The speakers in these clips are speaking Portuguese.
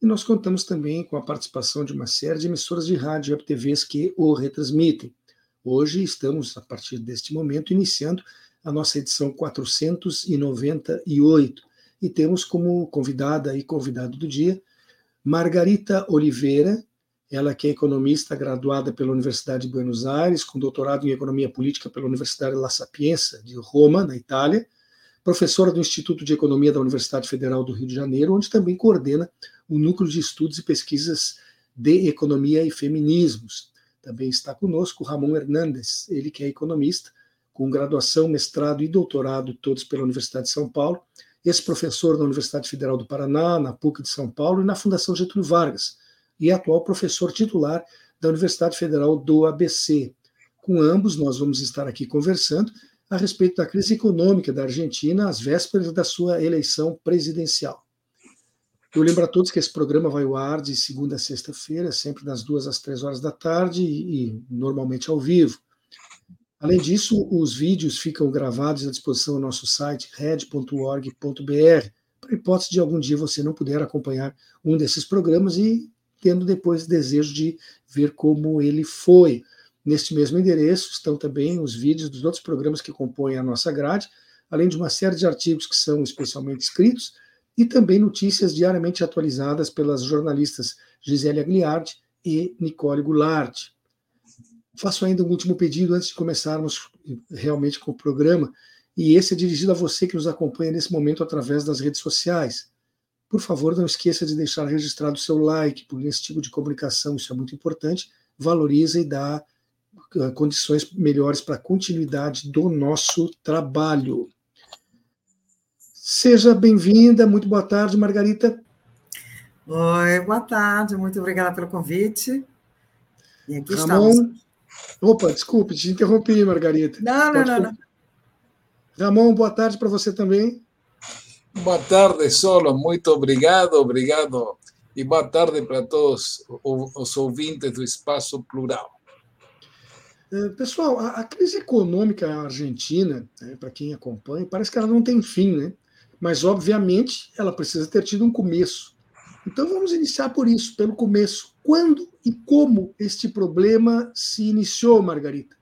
e nós contamos também com a participação de uma série de emissoras de rádio e TVs que o retransmitem. Hoje estamos, a partir deste momento, iniciando a nossa edição 498 e temos como convidada e convidado do dia Margarita Oliveira, ela que é economista graduada pela Universidade de Buenos Aires, com doutorado em economia política pela Universidade La Sapienza de Roma, na Itália, professora do Instituto de Economia da Universidade Federal do Rio de Janeiro, onde também coordena o Núcleo de Estudos e Pesquisas de Economia e Feminismos. Também está conosco Ramon Hernandes, ele que é economista, com graduação, mestrado e doutorado, todos pela Universidade de São Paulo, ex-professor da Universidade Federal do Paraná, na PUC de São Paulo e na Fundação Getúlio Vargas, e atual professor titular da Universidade Federal do ABC. Com ambos, nós vamos estar aqui conversando a respeito da crise econômica da Argentina às vésperas da sua eleição presidencial. Eu lembro a todos que esse programa vai ao ar de segunda a sexta-feira, sempre das duas às três horas da tarde e, e normalmente ao vivo. Além disso, os vídeos ficam gravados à disposição no nosso site red.org.br, para hipótese de algum dia você não puder acompanhar um desses programas e tendo depois desejo de ver como ele foi. Neste mesmo endereço estão também os vídeos dos outros programas que compõem a nossa grade, além de uma série de artigos que são especialmente escritos e também notícias diariamente atualizadas pelas jornalistas Gisele Agliardi e Nicole Goulart. Faço ainda um último pedido antes de começarmos realmente com o programa, e esse é dirigido a você que nos acompanha nesse momento através das redes sociais. Por favor, não esqueça de deixar registrado o seu like, porque nesse tipo de comunicação isso é muito importante, valoriza e dá eh, condições melhores para a continuidade do nosso trabalho. Seja bem-vinda, muito boa tarde, Margarita. Oi, boa tarde, muito obrigada pelo convite. E aqui Ramon... estamos. Opa, desculpe, te interrompi, Margarita. Não, não, não, não. Ramon, boa tarde para você também. Boa tarde, Solo, muito obrigado, obrigado. E boa tarde para todos os ouvintes do Espaço Plural. É, pessoal, a, crise econômica argentina, né, para quem acompanha, parece que ela não tem fim, né? Mas, obviamente, ela precisa ter tido um começo. Então, vamos iniciar por isso, pelo começo. Quando e como este problema se iniciou, Margarita?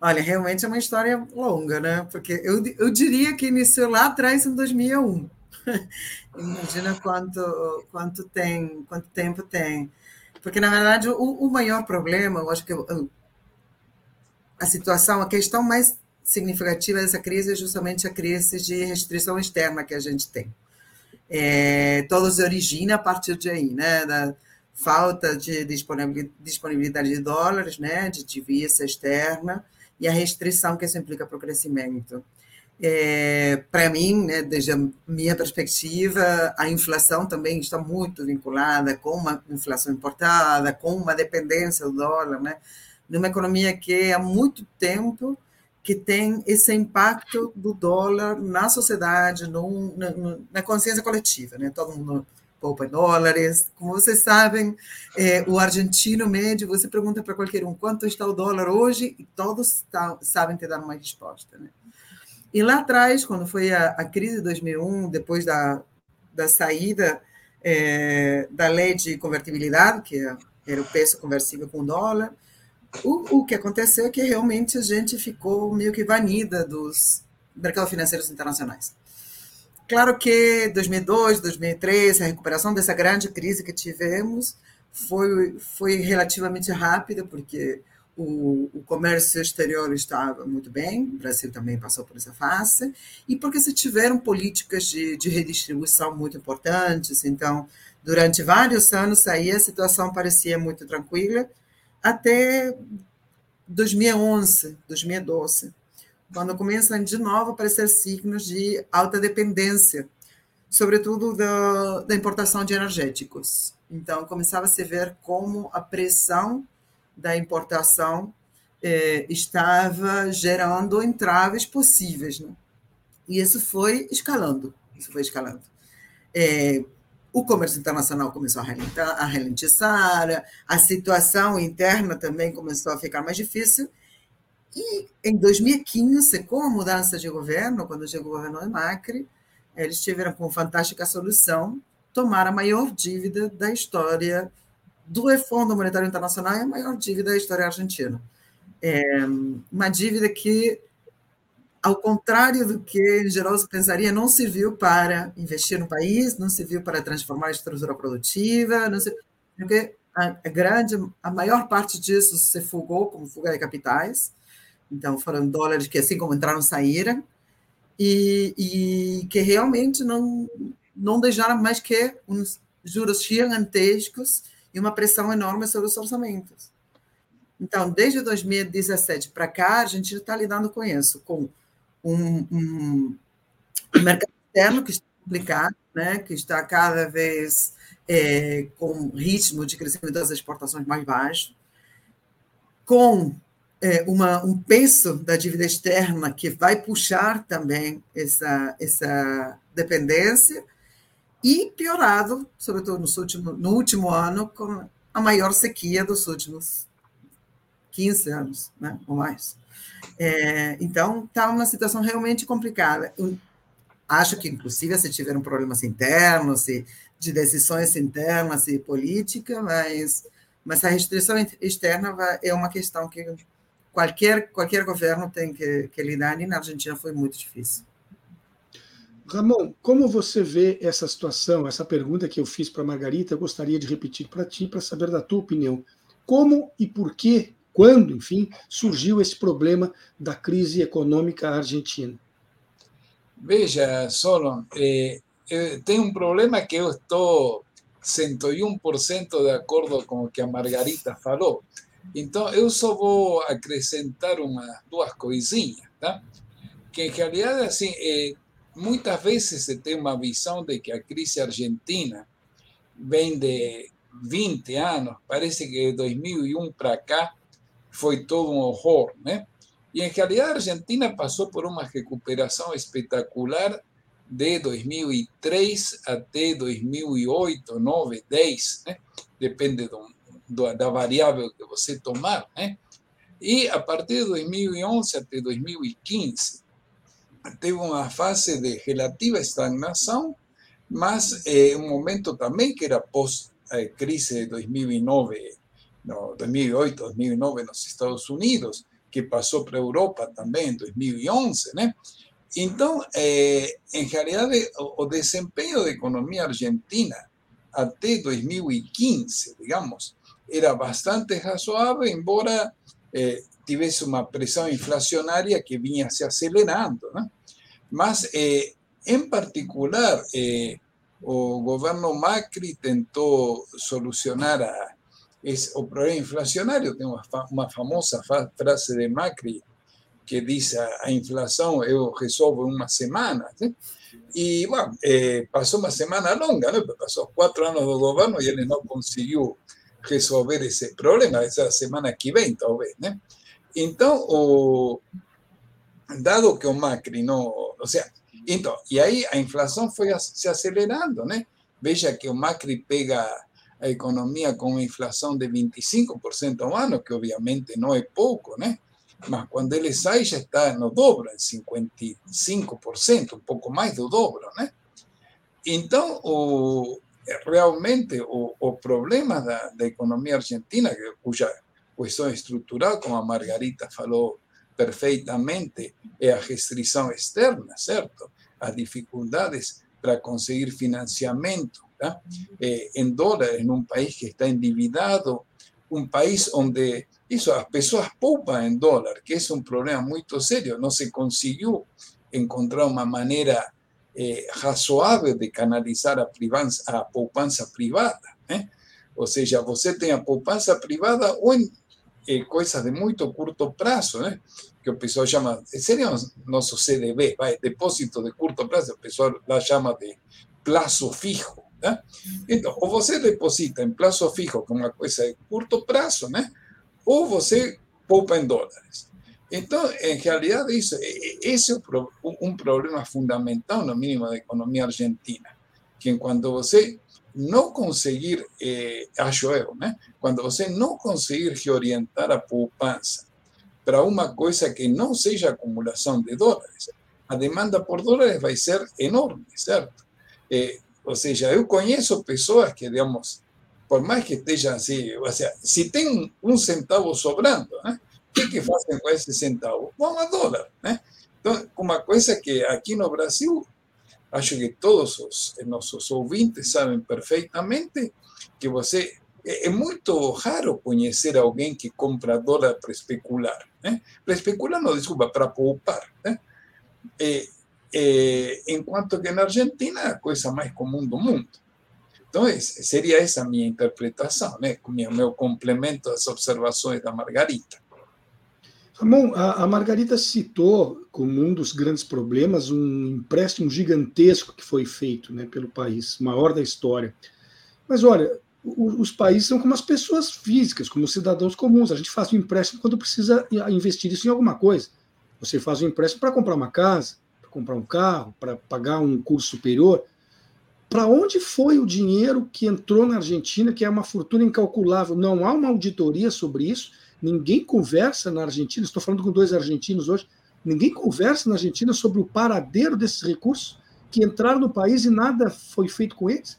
Olha, realmente é uma história longa, né? Porque eu, eu diria que iniciou lá atrás, em 2001. Imagina quanto, quanto, tem, quanto tempo tem. Porque, na verdade, o, o maior problema, eu acho que eu, a situação, a questão mais significativa dessa crise é justamente a crise de restrição externa que a gente tem. É, todo se origina a partir de aí, né? Da falta de disponibilidade de dólares, né? De divisa externa e a restrição que isso implica para o crescimento. É, para mim, né, desde a minha perspectiva, a inflação também está muito vinculada com uma inflação importada, com uma dependência do dólar, né, numa economia que há muito tempo que tem esse impacto do dólar na sociedade, no, na, na, consciência coletiva, né? Todo mundo poupa em dólares. Como vocês sabem, é, o argentino médio, você pergunta para qualquer um quanto está o dólar hoje e todos tá, sabem te dar uma resposta, né? E lá atrás, quando foi a, a crise de 2001, depois da, da saída é, da lei de convertibilidade, que era o peso conversível com o dólar, o, o que aconteceu é que realmente a gente ficou meio que vanida dos mercados financeiros internacionais. Claro que 2002, 2003, a recuperação dessa grande crise que tivemos foi, foi relativamente rápida, porque o, o, comércio exterior estava muito bem, o Brasil também passou por essa fase, e porque se tiveram políticas de, de redistribuição muito importantes, então, durante vários anos aí a situação parecia muito tranquila, até 2011, 2012, quando começam de novo a aparecer signos de alta dependência, sobretudo da, da importação de energéticos. Então, começava a se ver como a pressão da importação eh, estava gerando entraves possíveis. Né? E isso foi escalando, isso foi escalando. É, o comércio internacional começou a ralentizar, a situação interna também começou a ficar mais difícil, e em 2015, com a mudança de governo, quando chegou o governo de Macri, eles tiveram com fantástica solução tomar a maior dívida da história do Fundo Monetário Internacional e a maior dívida da história argentina. É uma dívida que, ao contrário do que em geral se pensaria, não serviu para investir no país, não serviu para transformar a estrutura produtiva, não serviu, porque a, grande, a maior parte disso se fugou como fuga de capitais, então, foram dólares que, assim como entraram, saíram, e, e que realmente não, não deixaram mais que uns juros gigantescos e uma pressão enorme sobre os orçamentos. Então, desde 2017 para cá, a gente está lidando com isso, com um, um, mercado externo que está complicado, né, que está cada vez é, com ritmo de crescimento das exportações mais baixo, com é, uma, um peso da dívida externa que vai puxar também essa, essa dependência, e piorado, sobretudo no último, no último ano, com a maior sequia dos últimos 15 anos, né, ou mais. É, então, está uma situação realmente complicada. Eu acho que, inclusive, se tiveram problemas internos, de decisões internas e política, mas, mas a restrição externa é uma questão que qualquer, qualquer governo tem que, que lidar, e na Argentina foi muito difícil. Ramon, como você vê essa situação, essa pergunta que eu fiz para a Margarita, eu gostaria de repetir para ti, para saber da tua opinião. Como e por que, quando, enfim, surgiu esse problema da crise econômica argentina? Veja, Solon, eh, tem um problema que eu estou 101% de acordo com o que a Margarita falou. Então, eu só vou acrescentar umas duas coisinhas, tá? Que, em realidade, assim, é, muitas vezes se tem uma visão de que a crise argentina vem de 20 anos, parece que de 2001 para cá foi todo um horror, né? E, em realidade, a Argentina passou por uma recuperação espetacular de 2003 até 2008, 2009, 10, né? depende de um, da variável que você tomar, né? E a partir de 2011 até 2015, teve uma fase de relativa estagnação, mas é, um momento também que era pós-crise de 2009, no, 2008, 2009 nos Estados Unidos, que passou para Europa também em 2011, né? Então, é, em realidade, o, o desempenho argentina até 2015, digamos, era bastante razoável, embora eh, tivesse uma pressão inflacionária que vinha se acelerando. Né? Mas, eh, particular, eh, o governo Macri tentou solucionar a, esse, o problema inflacionário. Tem uma, uma famosa frase de Macri que diz a, inflação eu resolvo em uma semana. ¿sí? E, bom, eh, semana longa, né? passou quatro anos do governo e ele não conseguiu resolver esse problema essa semana que vem, talvez, né? Então, o, dado que o Macri não, ou seja, então, e aí a inflação foi se acelerando, né? Veja que o Macri pega a economia com uma inflação de 25% ao ano, que obviamente não é pouco, né? Mas quando ele sai já está no dobro, em 55%, um pouco mais do dobro, né? Então, o, realmente o, o problema da, da, economia argentina, cuja questão estrutural, como a Margarita falou perfeitamente, é a restrição externa, certo? As dificuldades para conseguir financiamento é, em dólares, em um país que está endividado, um país onde isso, as pessoas poupam em dólar, que é um problema muito sério, não se conseguiu encontrar uma maneira eh, de canalizar a, privança, a poupança privada. Né? Ou seja, você tem privada ou em eh, de muito curto prazo, né? que o pessoal chama, seria o nosso CDB, vai, depósito de curto prazo, o pessoal lá chama de plazo fijo. Né? Então, ou você deposita em plazo fijo, que é uma coisa de curto prazo, né? ou você poupa em dólares. Então, em realidade, isso, esse é um problema fundamental, no mínimo, da economia argentina, que quando você não conseguir, eh, acho eu, né? quando você não conseguir reorientar a poupança para uma coisa que não seja acumulação de dólares, a demanda por dólares vai ser enorme, certo? Eh, ou seja, eu conheço pessoas que, digamos, por mais que esteja assim, ou seja, se tem um centavo sobrando, né? o que, que fazem com esse centavo? Vão a dólar, né? Então, uma coisa que aqui no Brasil, acho que todos os nossos ouvintes sabem perfeitamente que você é, muito raro conhecer alguém que compra dólar para especular, né? Para especular, não, desculpa, para poupar, né? É, enquanto que na Argentina é a coisa mais comum do mundo. Então, seria essa a minha interpretação, né? meu complemento às observações da Margarita. Ramon, a, a Margarita citou como um dos grandes problemas um empréstimo gigantesco que foi feito né, pelo país, maior da história. Mas olha, os países são como as pessoas físicas, como os cidadãos comuns. A gente faz um empréstimo quando precisa investir isso em alguma coisa. Você faz um empréstimo para comprar uma casa, comprar um carro, para pagar um curso superior. Para onde foi o dinheiro que entrou na Argentina, que é uma fortuna incalculável? Não há uma auditoria sobre isso. Ninguém conversa na Argentina. Estou falando com dois argentinos hoje. Ninguém conversa na Argentina sobre o paradeiro desses recursos que entraram no país e nada foi feito com eles.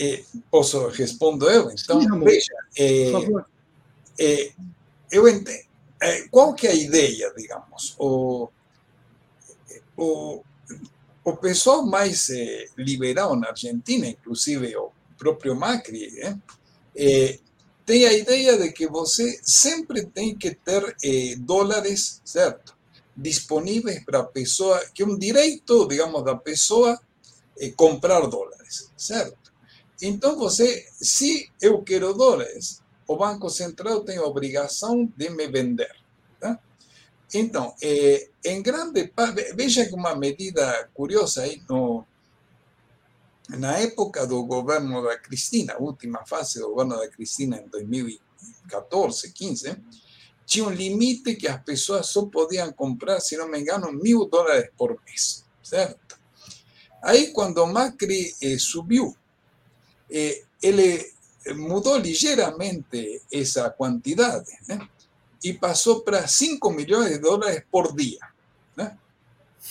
É, posso responder eu? Então, Sim, veja, é, por favor. É, eu entendo. É, qual que é a ideia, digamos? O, o, o pessoal mais eh, liberal na Argentina, inclusive o próprio Macri, eh, eh, tem a ideia de que você sempre tem que ter dólares, certo? Disponíveis para a pessoa, que é um direito, digamos, da pessoa comprar dólares, certo? Então você, se eu quero dólares, o Banco Central tem a obrigação de me vender. Então, eh, em grande parte, veja que uma medida curiosa aí, no, na época do governo da Cristina, última fase do governo da Cristina em 2014, 15, tinha um limite que as pessoas só podiam comprar, se não me engano, mil dólares por mês, certo? Aí, quando Macri eh, subiu, eh, ele mudou ligeiramente essa quantidade? Y pasó para 5 millones de dólares por día. ¿no?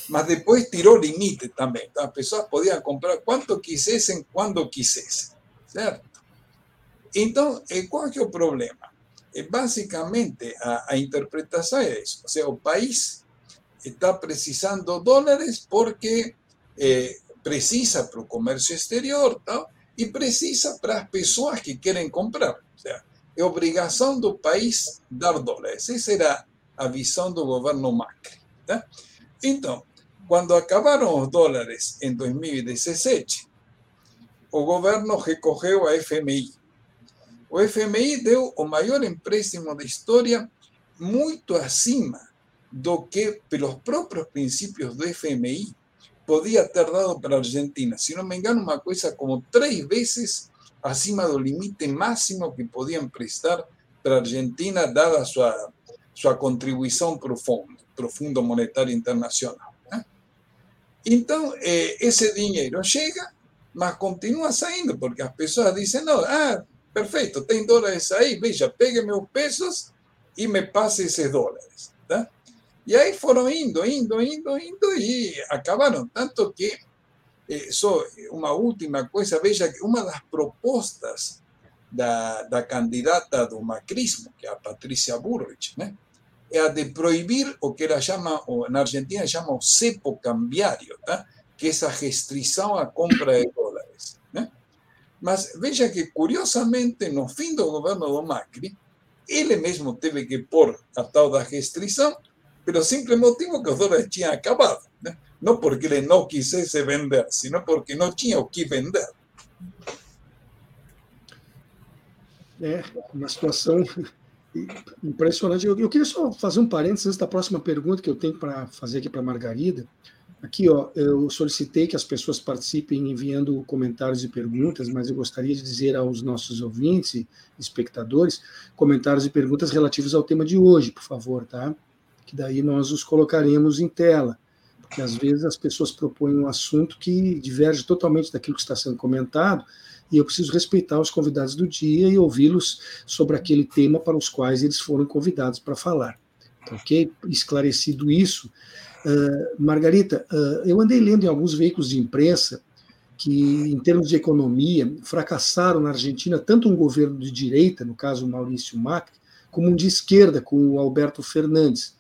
Mas después tiró límite también. Las personas podían comprar cuanto quisiesen, cuando quisiesen. ¿Cierto? Entonces, ¿cuál es el problema? básicamente, a, a interpretación es eso. O sea, el país está precisando dólares porque eh, precisa para el comercio exterior ¿no? y precisa para las personas que quieren comprar. O sea, é obrigação do país dar dólares. Essa era a visão do governo Macri. Tá? Então, quando acabaram os dólares em 2017, o governo recorreu à FMI. O FMI deu o maior empréstimo da história, muito acima do que, pelos próprios princípios do FMI, podia ter dado para a Argentina. Se não me engano, uma coisa como três vezes acima del límite máximo que podían prestar para Argentina, dada su ah, sua, sua contribuição profunda, para o Fundo Monetário Internacional. Né? Eh, ese dinero llega mas continua saindo, porque as pessoas dizem: no ah, perfecto tem dólares aí, veja, pegue meus pesos y me passe esos dólares. Tá? E aí foram indo, indo, indo, indo, e acabaram. Tanto que eh, só uma última coisa, veja que uma das propostas da, da candidata do macrismo, que é a Patrícia Burrich, né, é a de proibir o que ela chama, na Argentina chama o cepo cambiário, tá? que é essa restrição à compra de dólares. Né? Mas veja que, curiosamente, no fim do governo do Macri, ele mesmo teve que pôr a tal da restrição, pelo simples motivo que os dólares tinham acabado. Né? No porque ele não quisesse vender, sino porque não tinha o que vender. É uma situação impressionante. Eu, eu, queria só fazer um parênteses antes da próxima pergunta que eu tenho para fazer aqui para Margarida. Aqui, ó, eu solicitei que as pessoas participem enviando comentários e perguntas, mas eu gostaria de dizer aos nossos ouvintes e espectadores comentários e perguntas relativos ao tema de hoje, por favor, tá? Que daí nós os colocaremos em tela, porque às vezes as pessoas propõem um assunto que diverge totalmente daquilo que está sendo comentado, e eu preciso respeitar os convidados do dia e ouvi-los sobre aquele tema para os quais eles foram convidados para falar. Tá ok? Esclarecido isso, uh, Margarita, uh, eu andei lendo em alguns veículos de imprensa que, em termos de economia, fracassaram na Argentina tanto um governo de direita, no caso Maurício Macri, como um de esquerda, com o Alberto Fernandes.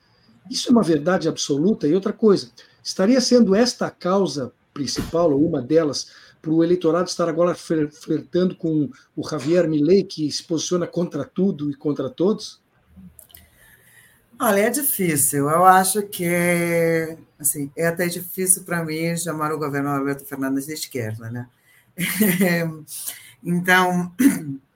Isso é uma verdade absoluta. E outra coisa, estaria sendo esta a causa principal, ou uma delas, para o eleitorado estar agora flertando com o Javier Milei, que se posiciona contra tudo e contra todos? Olha, é difícil. Eu acho que assim, é até difícil para mim chamar o governo Alberto Fernandes de esquerda, né? então,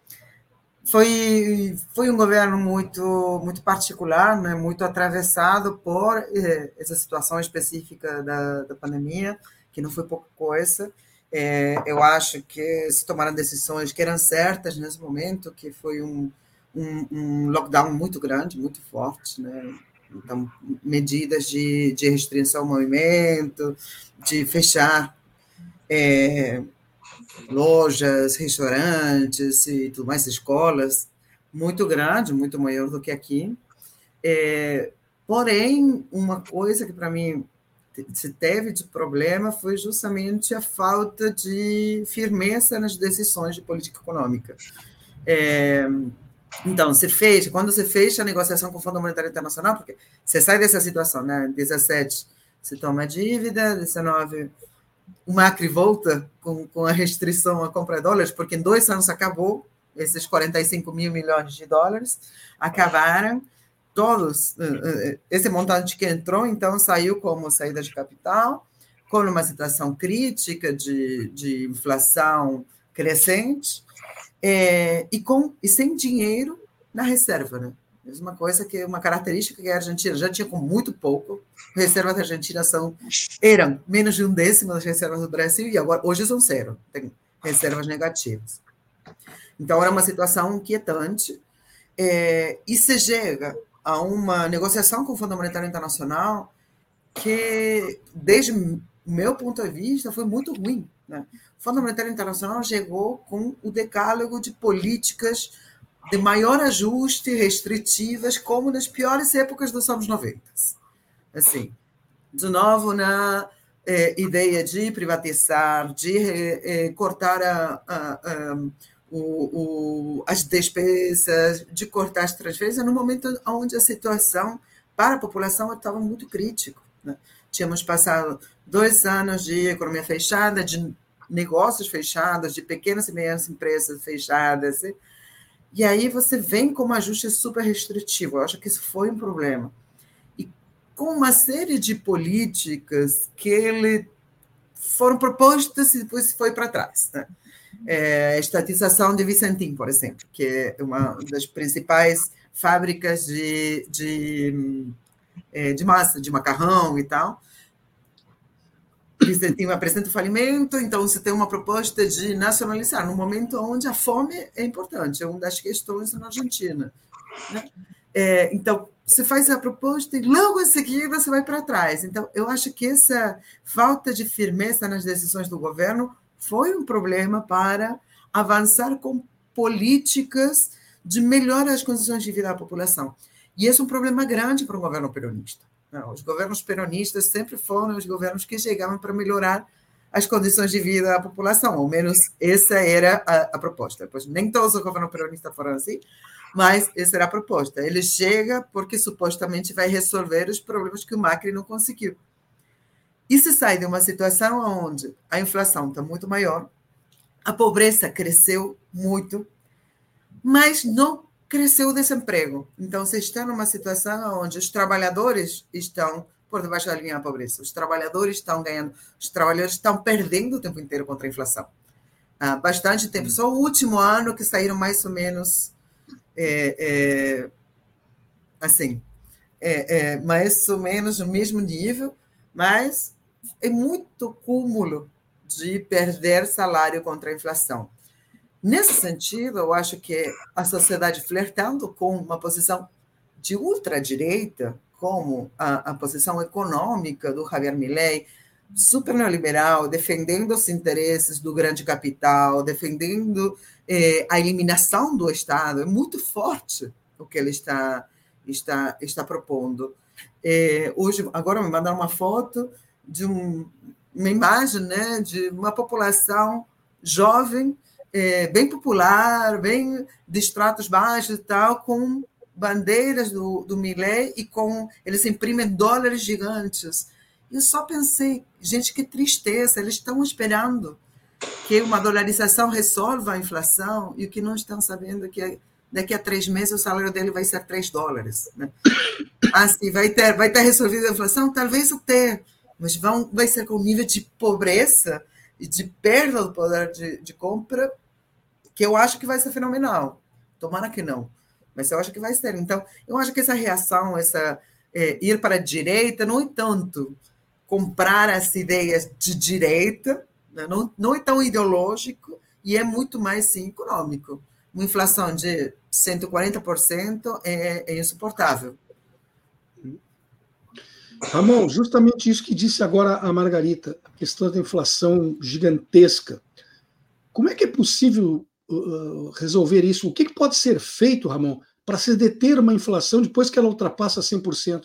foi, foi um governo muito, muito particular, né? muito atravessado por eh, essa situação específica da, da pandemia, que não foi pouca coisa. É, eu acho que se tomaram decisões que eram certas nesse momento, que foi um, um, um lockdown muito grande, muito forte, né? Então, medidas de, de restrição ao movimento, de fechar é, lojas, restaurantes e tudo mais, escolas, muito grande, muito maior do que aqui. É, porém, uma coisa que para mim se teve de problema foi justamente a falta de firmeza nas decisões de política econômica. É, então, você fecha, quando você fecha a negociação com o Fundo Monetário Internacional, porque você sai dessa situação, né? 17, você toma dívida, 19, o Macri volta com, com a restrição à compra de dólares, porque em dois anos acabou, esses 45 mil milhões de dólares acabaram, todos, eh, eh, esse montante que entrou, então, saiu como saída de capital, com uma situação crítica de, de inflação crescente, é, e, com, e sem dinheiro na reserva. Né? Mesma coisa que uma característica que a Argentina já tinha com muito pouco. Reservas da Argentina são, eram menos de um décimo das reservas do Brasil e agora hoje são zero, tem reservas negativas. Então era uma situação inquietante é, e se chega a uma negociação com o Fundo Monetário Internacional que, desde o meu ponto de vista, foi muito ruim. Né? O Fundo Monetário Internacional chegou com o decálogo de políticas de maior ajuste, restritivas, como nas piores épocas dos anos 90. Assim, de novo, na é, ideia de privatizar, de é, cortar a, a, a, o, o, as despesas, de cortar as transferências, no momento onde a situação para a população estava muito crítica. Né? Tínhamos passado dois anos de economia fechada, de negócios fechados, de pequenas e médias empresas fechadas. E aí você vem com um ajuste super restritivo. Eu acho que isso foi um problema. E com uma série de políticas que ele foram propostas e depois foi para trás. Né? É, a estatização de Vicentim, por exemplo, que é uma das principais fábricas de, de, é, de massa, de macarrão e tal, apresenta o falimento, então você tem uma proposta de nacionalizar, no momento onde a fome é importante, é uma das questões na Argentina. Né? É, então, você faz a proposta e logo em seguida você vai para trás. Então, eu acho que essa falta de firmeza nas decisões do governo foi um problema para avançar com políticas de melhorar as condições de vida da população. E esse é um problema grande para o governo peronista. Os governos peronistas sempre foram os governos que chegavam para melhorar as condições de vida da população, ao menos essa era a, a proposta. Pois nem todos os governos peronistas foram assim, mas essa era a proposta. Ele chega porque supostamente vai resolver os problemas que o Macri não conseguiu. E se sai de uma situação onde a inflação está muito maior, a pobreza cresceu muito, mas não cresceu o desemprego. Então, você está numa situação onde os trabalhadores estão por debaixo da linha da pobreza, os trabalhadores estão ganhando, os trabalhadores estão perdendo o tempo inteiro contra a inflação. Há bastante tempo. Só o último ano que saíram mais ou menos é, é, assim, é, é mais ou menos no mesmo nível, mas é muito cúmulo de perder salário contra a inflação. Nesse sentido, eu acho que a sociedade flertando com uma posição de ultradireita, como a, a posição econômica do Javier Milei, super neoliberal, defendendo os interesses do grande capital, defendendo eh, a eliminação do Estado, é muito forte o que ele está, está, está propondo. Eh, hoje, agora me mandaram uma foto de um, uma imagem né, de uma população jovem, é, bem popular, bem de estratos baixos e tal, com bandeiras do, do Milley e com eles imprimem dólares gigantes. Eu só pensei, gente, que tristeza, eles estão esperando que uma dolarização resolva a inflação e o que não estão sabendo é que daqui a três meses o salário dele vai ser três dólares. Né? Assim, vai ter, vai ter resolvido a inflação? Talvez até, mas vão, vai ser com nível de pobreza e de perda do poder de, de compra que eu acho que vai ser fenomenal. Tomara que não, mas eu acho que vai ser. Então, eu acho que essa reação, essa é, ir para a direita, não é tanto comprar as ideias de direita, né? não, não é tão ideológico e é muito mais sim, econômico. Uma inflação de 140% é, é insuportável. Ramon, justamente isso que disse agora a Margarita, a questão da inflação gigantesca. Como é que é possível uh, resolver isso? O que, que pode ser feito, Ramon, para se deter uma inflação depois que ela ultrapassa 100%?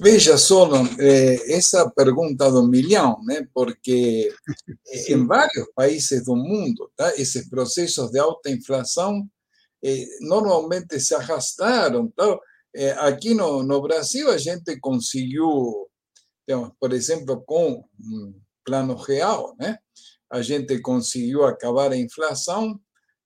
Veja só eh, essa pergunta do milhão, né? porque em vários países do mundo, tá? esses processos de alta inflação eh, normalmente se arrastaram. Tá? Eh, aqui no, no Brasil, a gente conseguiu, digamos, por exemplo, com um plano real, né? A gente conseguiu acabar a inflação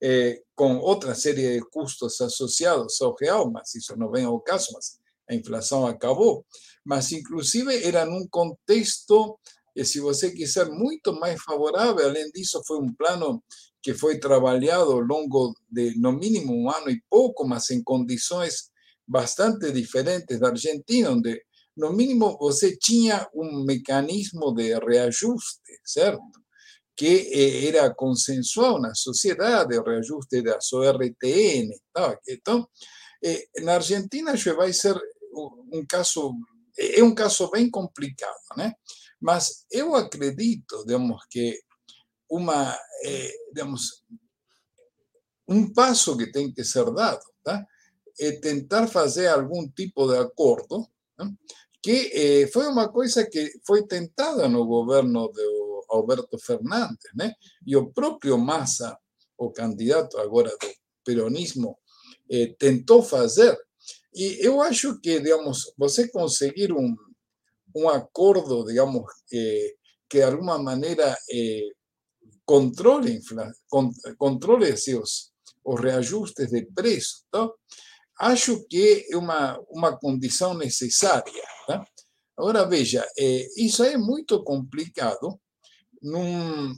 eh, com outra série de custos associados ao real, mas isso não vem ao caso, mas a inflação acabou. Mas, inclusive, era num contexto, e se você quiser, muito mais favorável. Além disso, foi um plano que foi trabalhado ao longo de, no mínimo, um ano e pouco, mas em condições bastante diferentes da Argentina, onde no mínimo você tinha um mecanismo de reajuste, certo? Que eh, era consensual na sociedade, o reajuste das ORTN. Tá? Então, eh, na Argentina já vai ser um caso, é um caso bem complicado, né? Mas eu acredito, digamos, que uma, eh, digamos, um passo que tem que ser dado, tá? é tentar fazer algum tipo de acordo, né? que foi uma coisa que foi tentada no governo de Alberto Fernandes, né? E o próprio Massa, o candidato agora do peronismo, eh, tentou fazer. E eu acho que, digamos, você conseguir um, um acordo, digamos, eh, que de alguma maneira eh, controle, controle assim, os, reajustes de preço, tá? acho que é uma, uma condição necessária. Tá? Agora, veja, isso é muito complicado num,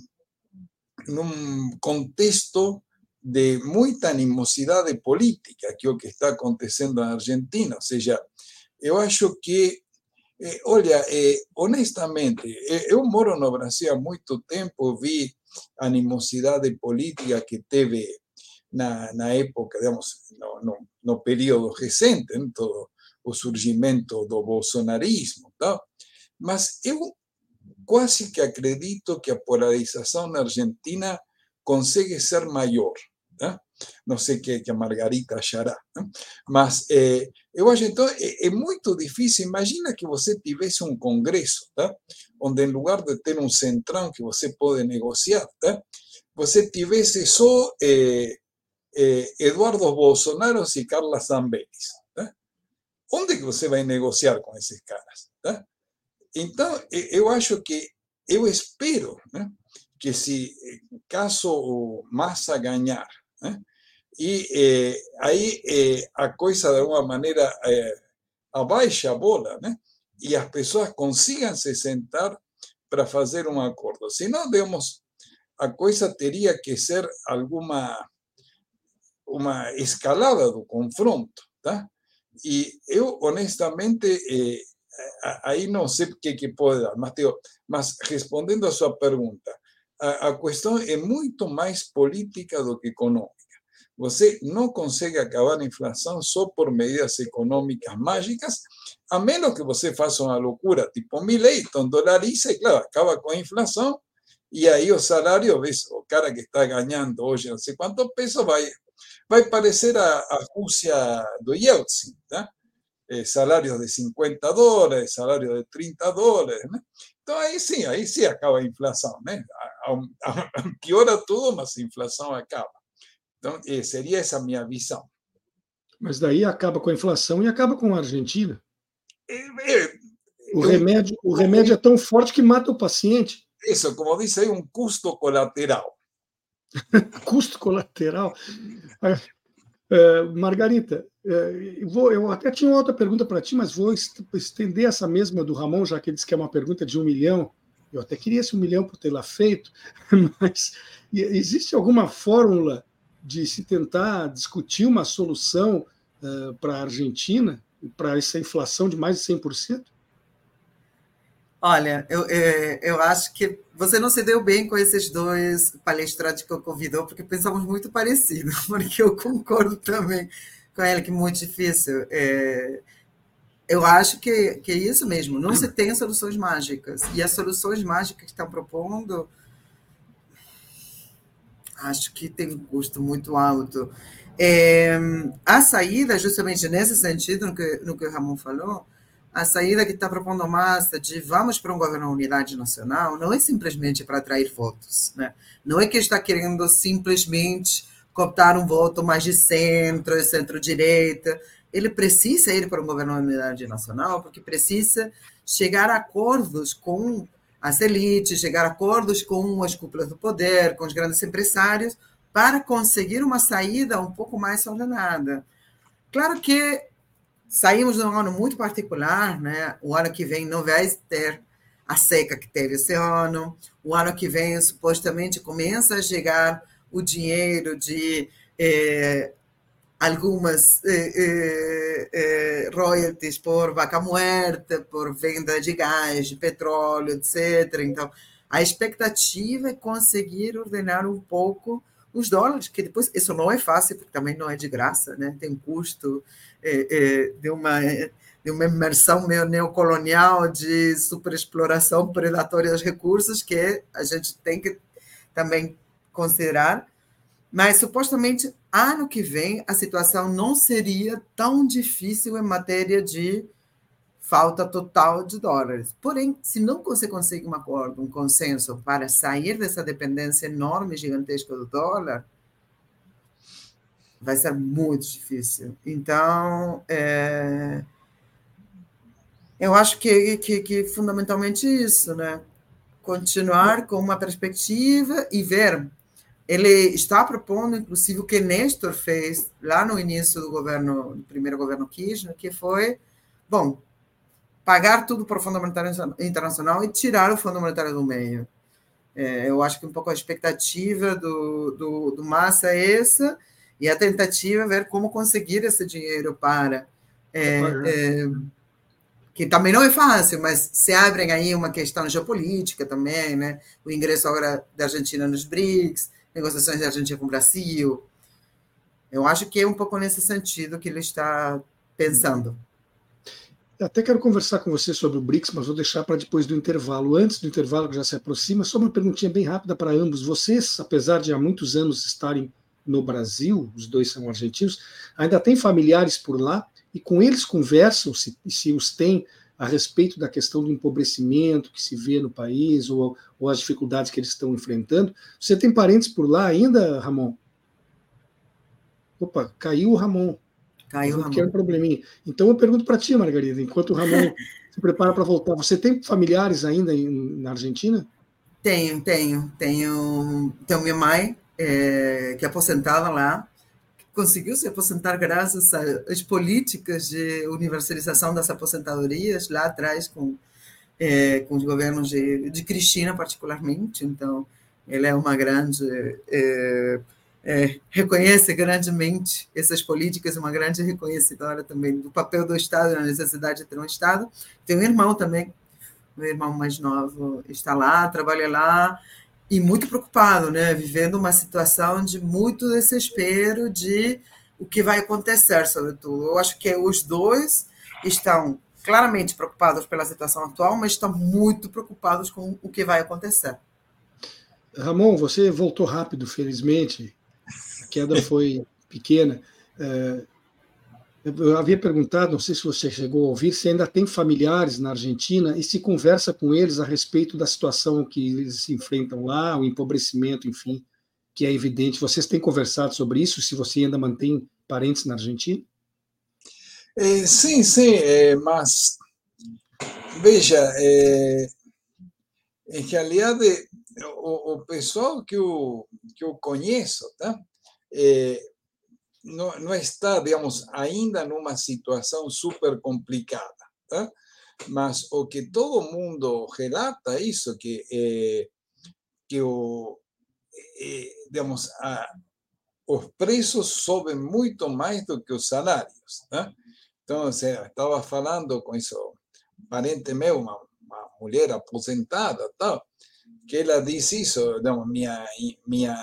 num contexto de muita animosidade política, que é o que está acontecendo na Argentina. Ou seja, eu acho que, eh, olha, eh, honestamente, eh, eu moro no Brasil há muito tempo, vi a animosidade política que teve na, na época, digamos, no, no, no período recente, em todo o surgimento do bolsonarismo, mas eu quase que acredito que a polarização na Argentina consegue ser maior. Tá? Não sei o que, Margarita achará, né? mas é, eu é, muito difícil. Imagina que você tivesse um congresso, tá? onde em lugar de ter um centrão que você pode negociar, tá? você tivesse só eh, Eduardo Bolsonaro e Carla Zambellis. Tá? Onde que você vai negociar com esses caras? Tá? Então, eu acho que, eu espero né, que se caso o Massa ganhar, né, e eh, aí eh, a coisa de alguma maneira eh, abaixa a bola, né, e as pessoas consigam se sentar para fazer um acordo. Senão, digamos, a coisa teria que ser alguma uma escalada do confronto, tá? E eu, honestamente, eh, aí não sei o que, dar, mas, teo, mas respondendo a sua pergunta, a, a questão é muito política do que econômica. Você não consegue acabar a inflação só por medidas econômicas mágicas, a menos que você faça uma loucura tipo Milley, então dolariza e, claro, acaba com a inflação, e aí o salário, ves, o cara que está ganhando hoje não sei quantos pesos, vai, vai parecer a, a Rússia do Yeltsin, tá? Eh, salários de 50 dólares, salário de 30 dólares, né? Então aí sim, aí sim acaba a inflação, né? Piora tudo, mas a inflação acaba. Então, seria essa a minha visão. Mas daí acaba com a inflação e acaba com a Argentina. O remédio, o remédio é tão forte que mata o paciente. Isso, como diz aí, um custo colateral. custo colateral. Uh, Margarita, uh, vou, eu até tinha outra pergunta para ti, mas vou estender essa mesma do Ramon, já que ele disse que é uma pergunta de um milhão. Eu até queria esse um milhão por tê-la feito, mas existe alguma fórmula de se tentar discutir uma solução uh, para a Argentina, para essa inflação de mais de 100%? Olha, eu, é, eu acho que você não se deu bem com esses dois palestrantes que eu convidou, porque pensamos muito parecido, porque eu concordo também com ela que é muito difícil. É, eu acho que, que é isso mesmo, não se tem soluções mágicas. E as soluções mágicas que estão propondo acho que tem um custo muito alto. É, a saída, justamente nesse sentido, no que, no que o Ramon falou, a saída que está propondo a Massa de vamos para um governo de unidade nacional não é simplesmente para atrair votos. Né? Não é que está querendo simplesmente cooptar um voto mais de centro, centro-direita. Ele precisa ir para um governo de unidade nacional porque precisa chegar a acordos com as elites, chegar a acordos com as cúpulas do poder, com os grandes empresários, para conseguir uma saída um pouco mais ordenada. Claro que saímos de um ano muito particular, né? O ano que vem não vai ter a seca que teve esse ano. O ano que vem, supostamente, começa a chegar o dinheiro de eh, algumas eh, royalties por vaca muerta, por venda de gás, de petróleo, etc. Então, a expectativa é conseguir ordenar um pouco os dólares, que depois isso não é fácil, porque também não é de graça, né? tem um custo eh, eh, de, uma, de uma imersão meio neocolonial de superexploração predatória dos recursos que a gente tem que também considerar. Mas supostamente ano que vem a situação não seria tão difícil em matéria de falta total de dólares. Porém, se não você consegue um acordo, um consenso para sair dessa dependência enorme, gigantesca do dólar, vai ser muito difícil. Então, é, eu acho que, que, que fundamentalmente isso, né? Continuar com uma perspectiva e ver ele está propondo, inclusive, o que Nestor fez lá no início do governo, do primeiro governo Kirchner, que foi, bom, pagar tudo para o Fundo Monetário Internacional e tirar o Fundo Monetário do meio. É, eu acho que um pouco a expectativa do, do, do Massa é essa, e a tentativa é ver como conseguir esse dinheiro para. É, é, que também não é fácil, mas se abrem aí uma questão geopolítica também, né? O ingresso agora da Argentina nos BRICS, negociações da Argentina com o Brasil. Eu acho que é um pouco nesse sentido que ele está pensando. Eu até quero conversar com você sobre o BRICS, mas vou deixar para depois do intervalo. Antes do intervalo, que já se aproxima, só uma perguntinha bem rápida para ambos. Vocês, apesar de há muitos anos estarem no Brasil, os dois são argentinos, ainda têm familiares por lá e com eles conversam, se, se os têm, a respeito da questão do empobrecimento que se vê no país ou, ou as dificuldades que eles estão enfrentando. Você tem parentes por lá ainda, Ramon? Opa, caiu o Ramon. Caiu o Ramon. Que um probleminha. Então eu pergunto para ti, Margarida, enquanto o Ramon se prepara para voltar, você tem familiares ainda em, na Argentina? Tenho, tenho. Tenho, tenho minha mãe, é, que aposentada lá, conseguiu se aposentar graças às políticas de universalização das aposentadorias lá atrás com é, com os governos de, de Cristina particularmente então ela é uma grande é, é, reconhece grandemente essas políticas, uma grande reconhecedora também do papel do Estado, da necessidade de ter um Estado. Tem um irmão também, meu irmão mais novo está lá, trabalha lá, e muito preocupado, né? vivendo uma situação de muito desespero de o que vai acontecer, sobretudo. Eu acho que os dois estão claramente preocupados pela situação atual, mas estão muito preocupados com o que vai acontecer. Ramon, você voltou rápido, felizmente queda foi pequena. É, eu havia perguntado, não sei se você chegou a ouvir, se ainda tem familiares na Argentina e se conversa com eles a respeito da situação que eles enfrentam lá, o empobrecimento, enfim, que é evidente. Vocês têm conversado sobre isso? Se você ainda mantém parentes na Argentina? É, sim, sim, é, mas veja, é, em realidade, o, o pessoal que eu, que eu conheço, tá? eh, não, não, está, digamos, ainda numa situação super complicada. Tá? Mas o que todo mundo relata é isso, que, eh, que o, eh, digamos, a, os preços sobem muito mais do que os salários. Tá? Então, estava falando com isso, parente meu, uma, uma mulher aposentada, tal, que ela disse isso, digamos, minha, minha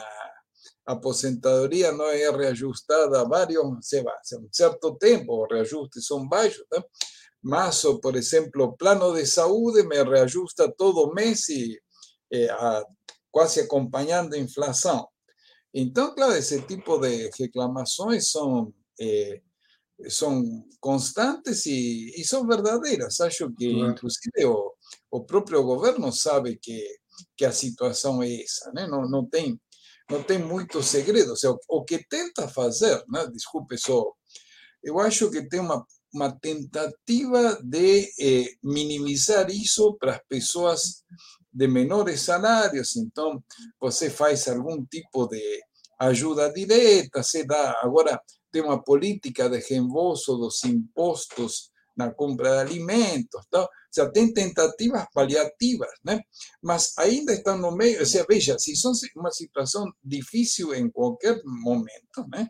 aposentadoria não é reajustada há vários, sei lá, um certo tempo, os reajustes são baixos, tá? mas, por exemplo, plano de saúde me reajusta todo mês e é, a, quase acompanhando a inflação. Então, claro, esse tipo de reclamações são, é, são constantes e, e, são verdadeiras. Acho que, inclusive, o, o próprio governo sabe que, que a situação é essa, né? não, não tem não tem muito segredo. Ou seja, o que tenta fazer, né? desculpe só, eu acho que tem uma, tentativa de eh, minimizar isso para as pessoas de menores salários. Então, você faz algum tipo de ajuda direta, se dá. Agora, tem uma política de reembolso dos impostos na compra de alimentos, tal. ou seja, tem tentativas paliativas, né? mas ainda estão no meio, ou seja, veja, se são uma situação difícil em qualquer momento, né?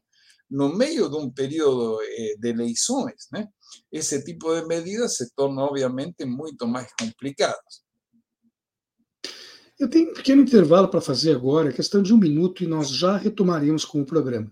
no meio de um período eh, de eleições, né? esse tipo de medidas se tornam, obviamente, muito mais complicadas. Eu tenho um pequeno intervalo para fazer agora, questão de um minuto, e nós já retomaremos com o programa.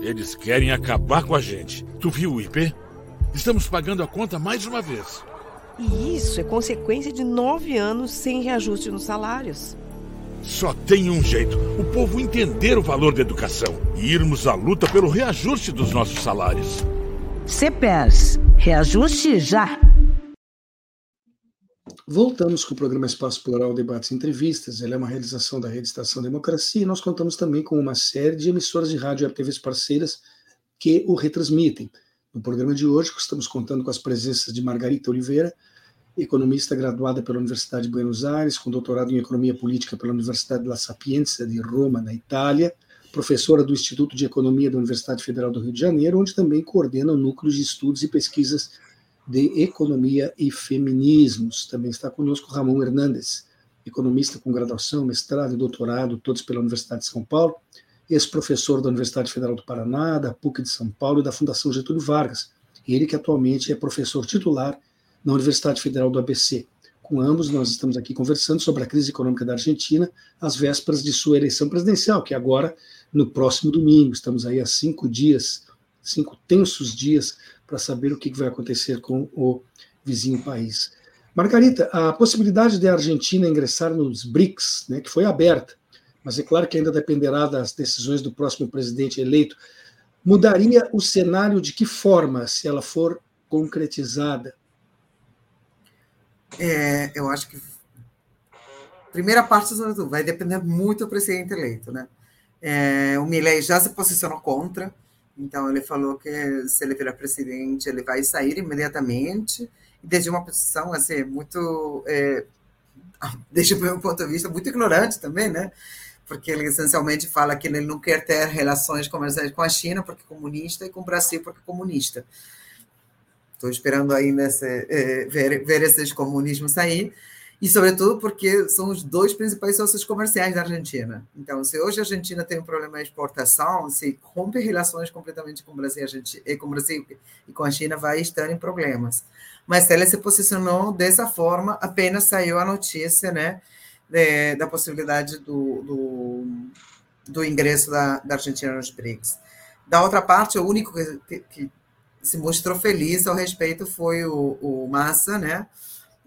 Eles querem acabar com a gente. Tu viu o IP? Estamos pagando a conta mais uma vez. E isso é consequência de nove anos sem reajuste nos salários. Só tem um jeito: o povo entender o valor da educação e irmos à luta pelo reajuste dos nossos salários. CPERS, reajuste já! Voltamos com o programa Espaço Plural Debates e Entrevistas. Ele é uma realização da Rede Estação Democracia e nós contamos também com uma série de emissoras de rádio e TVs parceiras que o retransmitem. No programa de hoje, estamos contando com as presenças de Margarita Oliveira, economista graduada pela Universidade de Buenos Aires, com doutorado em Economia Política pela Universidade La Sapienza de Roma, na Itália, professora do Instituto de Economia da Universidade Federal do Rio de Janeiro, onde também coordena núcleos de estudos e pesquisas de Economia e Feminismos. Também está conosco Ramon Hernandes, economista com graduação, mestrado e doutorado, todos pela Universidade de São Paulo, ex-professor da Universidade Federal do Paraná, da PUC de São Paulo e da Fundação Getúlio Vargas. Ele que atualmente é professor titular na Universidade Federal do ABC. Com ambos, nós estamos aqui conversando sobre a crise econômica da Argentina, às vésperas de sua eleição presidencial, que é agora, no próximo domingo. Estamos aí há cinco dias, cinco tensos dias para saber o que vai acontecer com o vizinho país. Margarita, a possibilidade de a Argentina ingressar nos BRICS, né, que foi aberta, mas é claro que ainda dependerá das decisões do próximo presidente eleito, mudaria o cenário de que forma, se ela for concretizada? É, eu acho que primeira parte vai depender muito do presidente eleito, né? É, o Milley já se posicionou contra, então ele falou que se ele virar presidente, ele vai sair imediatamente, desde uma posição assim, muito, é, desde o meu ponto de vista, muito ignorante também, né? Porque ele essencialmente fala que ele não quer ter relações comerciais com a China porque é comunista e com o Brasil porque é comunista. Estou esperando ainda é, ver, ver esses comunismos sair e, sobretudo, porque são os dois principais sócios comerciais da Argentina. Então, se hoje a Argentina tem um problema de exportação, se rompe relações completamente com o Brasil, com o Brasil e com a China, vai estar em problemas. Mas ela se posicionou dessa forma, apenas saiu a notícia né, de, da possibilidade do, do, do ingresso da, da, Argentina nos BRICS. Da outra parte, o único que, que se mostrou feliz ao respeito foi o, o Massa, né?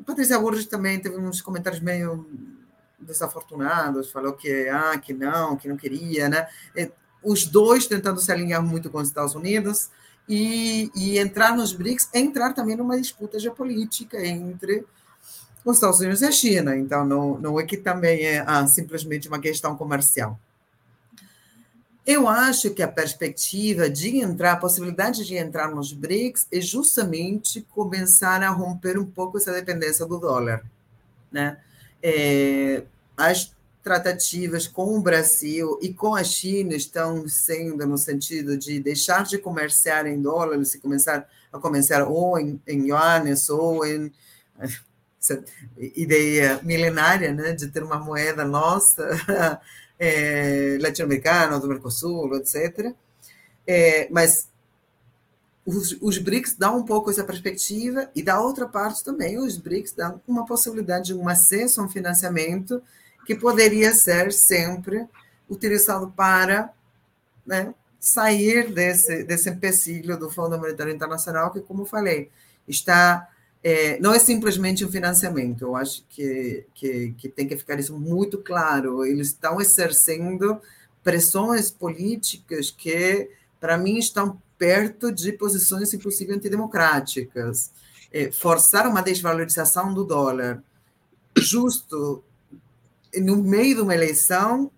Patrícia Burgos também teve uns comentários meio desafortunados, falou que ah, que não, que não queria, né? Os dois tentando se alinhar muito com os Estados Unidos e, e entrar nos BRICS, entrar também numa disputa geopolítica entre os Estados Unidos e a China. Então, não, não é que também é ah, simplesmente uma questão comercial. Eu acho que a perspectiva de entrar, a possibilidade de entrar nos BRICS é justamente começar a romper um pouco essa dependência do dólar. Né? É, as tratativas com o Brasil e com a China estão sendo no sentido de deixar de comerciar em dólares e começar a comerciar ou em, em yuanes ou em essa ideia milenária né, de ter uma moeda nossa é, latino-americano, do Mercosul, etc. É, mas os, os, BRICS dão um pouco essa perspectiva, e da outra parte também, os BRICS dão uma possibilidade de um acesso a um financiamento que poderia ser sempre utilizado para né, sair desse, desse empecilho do Fundo Monetário Internacional, que, como falei, está é, não é simplesmente um financiamento, eu acho que, que, que, tem que ficar isso muito claro. Eles estão exercendo pressões políticas que, para mim, estão perto de posições, inclusive, antidemocráticas. É, forçar uma desvalorização do dólar justo no meio de uma eleição,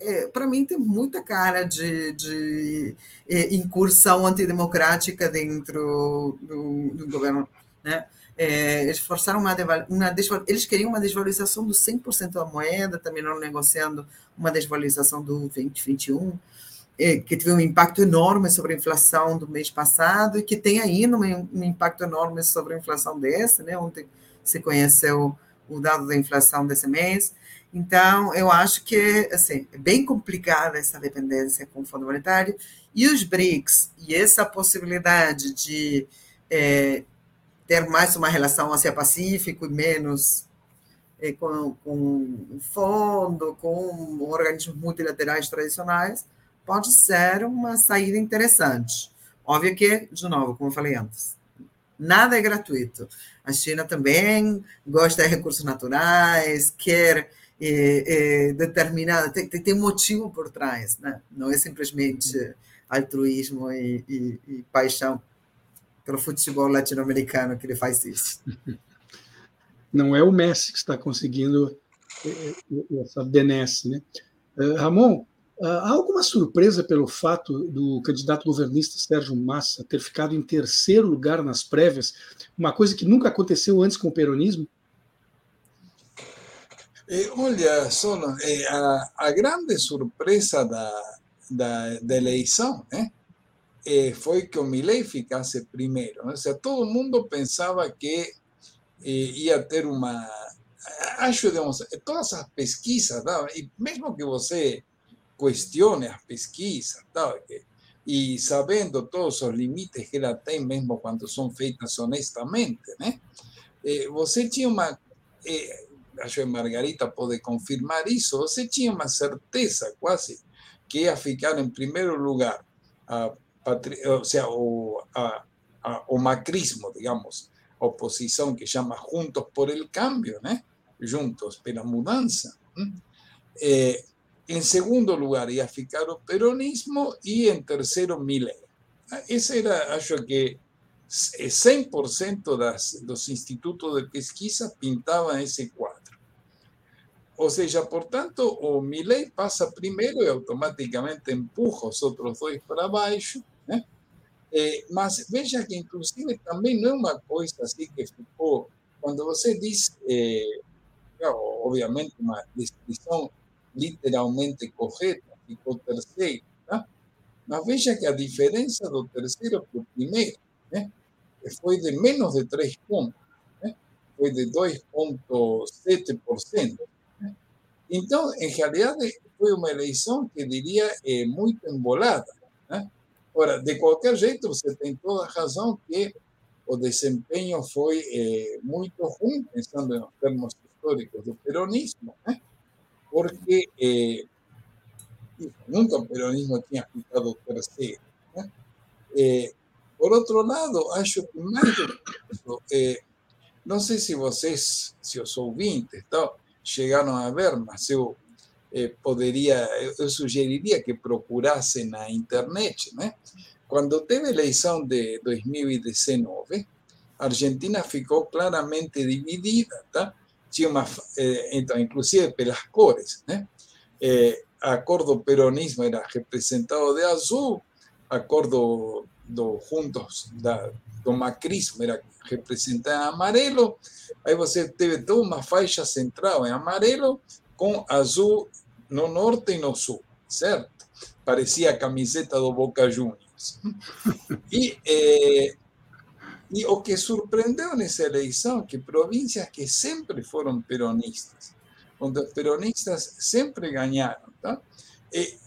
é, para mim, tem muita cara de, de é, incursão antidemocrática dentro do, do governo. Né? É, eles forçaram uma, uma eles queriam uma desvalorização do 100% da moeda, também não negociando uma desvalorização do 2021, é, que teve um impacto enorme sobre a inflação do mês passado e que tem ainda um, um impacto enorme sobre a inflação desse, né? Ontem se conheceu o dado da inflação desse mês. Então, eu acho que assim, é bem complicada essa dependência com o Fundo Monetário. E os BRICS, e essa possibilidade de é, ter mais uma relação Ásia-Pacífico e menos é, com, com fundo, com organismos multilaterais tradicionais, pode ser uma saída interessante. Óbvio que, de novo, como eu falei antes, nada é gratuito. A China também gosta de recursos naturais, quer é, é, determinada, tem, tem motivo por trás, né? não é simplesmente altruísmo e, e, e paixão pelo futebol latino-americano que ele faz isso. Não é o Messi que está conseguindo eh, eh, essa benesse, né? Eh, Ramon, há alguma surpresa pelo fato do candidato governista Sérgio Massa ter ficado em terceiro lugar nas prévias, uma coisa que nunca aconteceu antes com o peronismo? olha, Solon, a, a, grande surpresa da, da, da eleição, né? Eh, que o Milley ficasse primeiro. Ou seja, todo mundo pensava que eh, ia ter uma. Acho, digamos, todas as pesquisas, tá? e mesmo que você questione as pesquisas, tá? e sabendo todos os limites que ela tem, mesmo quando são feitas honestamente, né? Eh, você tinha uma. Eh, Margarita pode confirmar isso. Você tinha uma certeza quase que ia ficar em primeiro lugar a o sea, o, a, a, o macrismo, digamos, oposição que chama Juntos por el Cambio? Juntos pela Mudança. Eh, em segundo lugar ia ficar o peronismo e em terceiro Milley. Esse era, acho que 100% das, dos institutos de pesquisa pintavam esse quadro. ou seja, portanto, o Milley passa primeiro e automaticamente empurra os outros dois para baixo, É, mas veja que, inclusive, também não é uma coisa assim que ficou. Quando você diz, é, obviamente, uma descrição literalmente correta, ficou terceiro, tá? mas veja que a diferença do terceiro para o primeiro né, foi de menos de 3 pontos, né? foi de 2,7%. Né? Então, em realidade, foi uma eleição que diria é, muito embolada. Né? Ora, de qualquer jeito, você tem toda a razão que o desempenho foi é, muito ruim, pensando em termos históricos do peronismo, né? porque eh, nunca o peronismo tinha ficado terceiro. Né? Eh, por outro lado, acho que mais do que isso, eh, não sei se vocês, se os ouvintes, tal, chegaram a ver, mas eu eh, poderia, eu, eu, sugeriria que procurassem na internet, né? Quando teve a eleição de 2019, a Argentina ficou claramente dividida, tá? Tinha uma, eh, então, inclusive pelas cores, né? Eh, acordo peronismo era representado de azul, acordo do Juntos da, do Macrismo era representado em amarelo, aí você teve toda uma faixa central em amarelo com azul no norte e no sul, certo? Parecia a camiseta do Boca Juniors. E, eh, e o que surpreendeu nessa eleição que províncias que sempre foram peronistas, onde os peronistas sempre ganharam, tá? E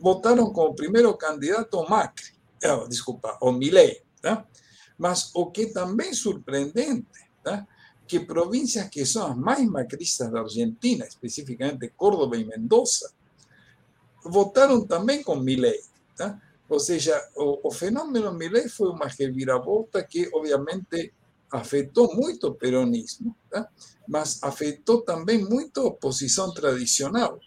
votaram como primeiro candidato o Macri, oh, desculpa, o Milei, tá? Mas o que também é surpreendente, tá? Que províncias que são as mais macristas da Argentina, especificamente Córdoba e Mendoza, votaram também com Milei. Tá? Ou seja, o, o fenômeno Milei foi uma que, obviamente, afetou muito o peronismo, tá? mas afetou também muito a oposição tradicional?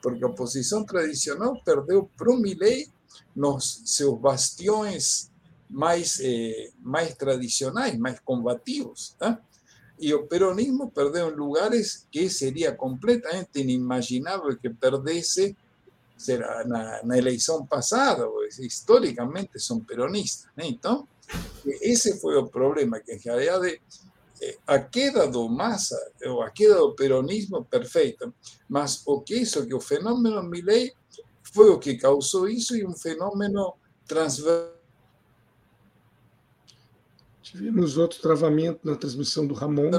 Porque a oposição tradicional perdeu para o Milei nos seus bastiões mais, eh, mais tradicionais, mais combativos. Tá? E o peronismo perdeu em lugares que seria completamente inimaginável que perdesse será na, na eleição passada, historicamente são peronistas. Né? Então, esse foi o problema, que em realidade eh, a queda do Massa, ou a queda do peronismo, perfeita, mas o que isso, que o fenômeno Milley foi o que causou isso e um fenômeno transversal Tivemos outro travamento na transmissão do Ramon.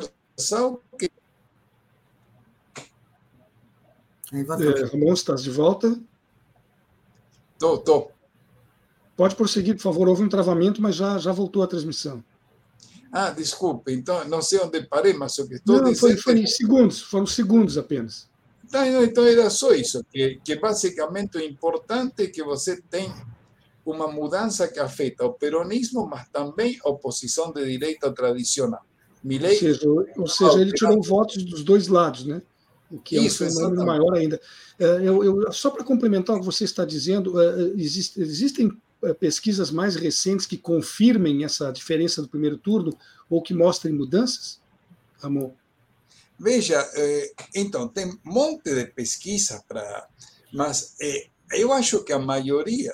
É, Ramon, estás de volta? Estou, estou. Pode prosseguir, por favor. Houve um travamento, mas já, já voltou a transmissão. Ah, desculpe. Então, não sei onde parei, mas o que estou não. Foi, foi em segundos, foram segundos apenas. Então, então era só isso, que, que basicamente o importante é que você tem uma mudança que afeta o peronismo, mas também a oposição de direita tradicional. Milei, ou seja, ou seja ele tirou votos dos dois lados, né? o que é Isso, um fenômeno maior ainda. É, eu, eu, só para complementar o que você está dizendo, é, existe, existem pesquisas mais recentes que confirmem essa diferença do primeiro turno ou que mostrem mudanças, Ramon? Veja, então, tem um monte de pesquisa para. Mas eu acho que a maioria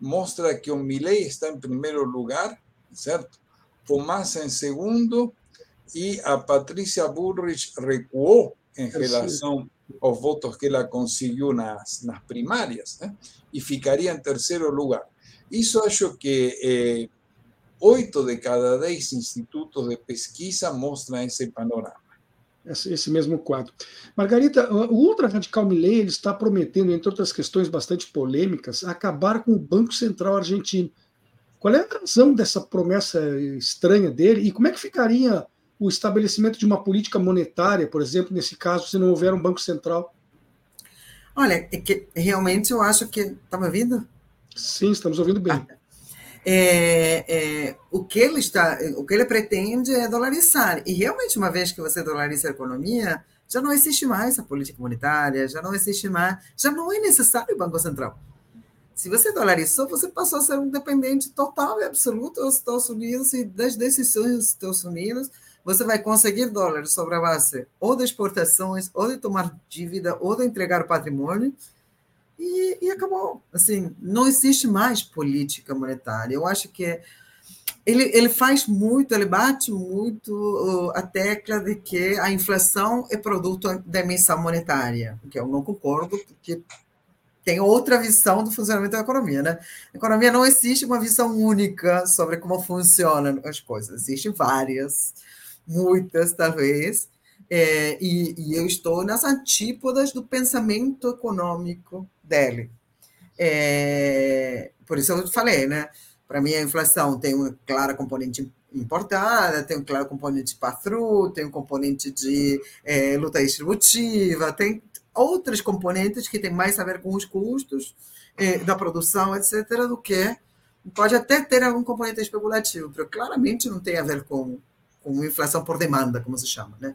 mostra que o Milley está em primeiro lugar, certo? O Massa em segundo e a Patrícia Bullrich recuou em relação aos votos que ela conseguiu nas, nas primárias né? e ficaria em terceiro lugar. Isso acho que eh, oito de cada dez institutos de pesquisa mostram esse panorama esse mesmo quadro. Margarita, o ultra-radical Milley ele está prometendo, entre outras questões bastante polêmicas, acabar com o Banco Central argentino. Qual é a razão dessa promessa estranha dele e como é que ficaria o estabelecimento de uma política monetária, por exemplo, nesse caso, se não houver um Banco Central? Olha, é que realmente eu acho que. Está me ouvindo? Sim, estamos ouvindo bem. Ah, é, é, o que ele está, o que ele pretende é dolarizar. E realmente, uma vez que você dolariza a economia, já não existe mais a política monetária, já não existe mais, já não é necessário o Banco Central. Se você dolarizou, você passou a ser um dependente total e absoluto dos Estados Unidos e das decisões dos Estados Unidos, você vai conseguir dólares sobre a base ou de exportações, ou de tomar dívida, ou de entregar patrimônio, e, e acabou. Assim, não existe mais política monetária. Eu acho que ele, ele faz muito, ele bate muito a tecla de que a inflação é produto da emissão monetária, que eu não concordo, porque tem outra visão do funcionamento da economia, né? A economia não existe uma visão única sobre como funcionam as coisas, existem várias, muitas talvez, é, e, e, eu estou nas antípodas do pensamento econômico dele. É, por isso eu falei, né? Para mim, a inflação tem uma clara componente importada, tem um claro componente de pass-through, tem um componente de é, luta distributiva, tem outras componentes que têm mais a ver com os custos é, da produção, etc., do que pode até ter algum componente especulativo, mas claramente não tem a ver com, com inflação por demanda, como se chama, né?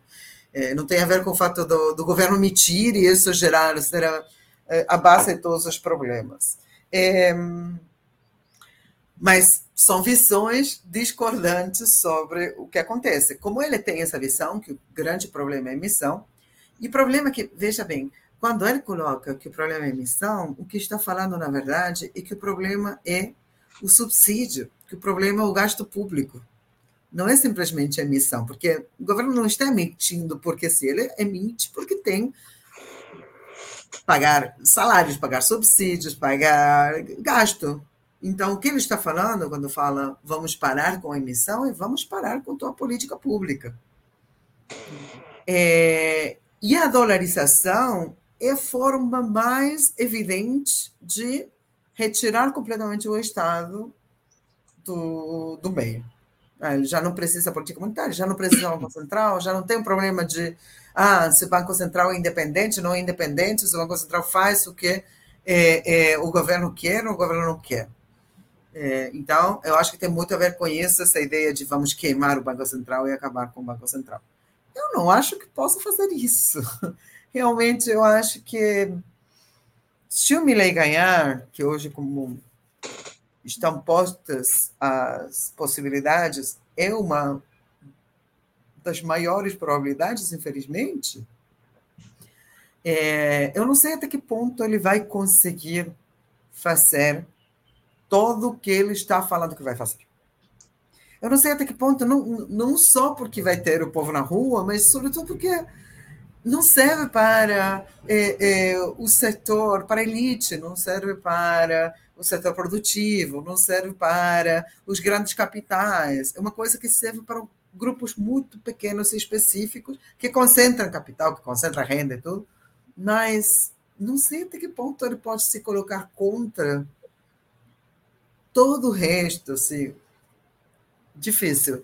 É, não tem a ver com o fato do, do governo emitir e isso gerar ser a, a base de todos os problemas. É, mas são visões discordantes sobre o que acontece. Como ele tem essa visão, que o grande problema é emissão, e o problema é que, veja bem, quando ele coloca que o problema é emissão, o que está falando, na verdade, é que o problema é o subsídio, que o problema é o gasto público. Não é simplesmente a emissão, porque o governo não está emitindo porque se ele emite porque tem pagar salários, pagar subsídios, pagar gasto. Então, o que ele está falando quando fala vamos parar com a emissão é vamos parar com a política pública. É, e a dolarização é a forma mais evidente de retirar completamente o Estado do, do meio. É, ele já não precisa política monetária, já não precisa Banco Central, já não tem um problema de ah, se o Banco Central é independente, não é independente, se o Banco Central faz o que é, é, o governo quer ou o governo não quer. É, então, eu acho que tem muito a ver com isso, essa ideia de vamos queimar o Banco Central e acabar com o Banco Central. Eu não acho que possa fazer isso. Realmente, eu acho que se o Milley ganhar, que hoje, como estão postas as possibilidades, é uma das maiores probabilidades, infelizmente, é, eu não sei até que ponto ele vai conseguir fazer todo o que ele está falando que vai fazer. Eu não sei até que ponto, não, não só porque vai ter o povo na rua, mas sobretudo porque não serve para é, é, o setor, para a elite, não serve para o setor produtivo, não serve para os grandes capitais. É uma coisa que serve para grupos muito pequenos e específicos que concentram capital, que concentram renda e tudo, mas não sei até que ponto ele pode se colocar contra todo o resto, assim, difícil.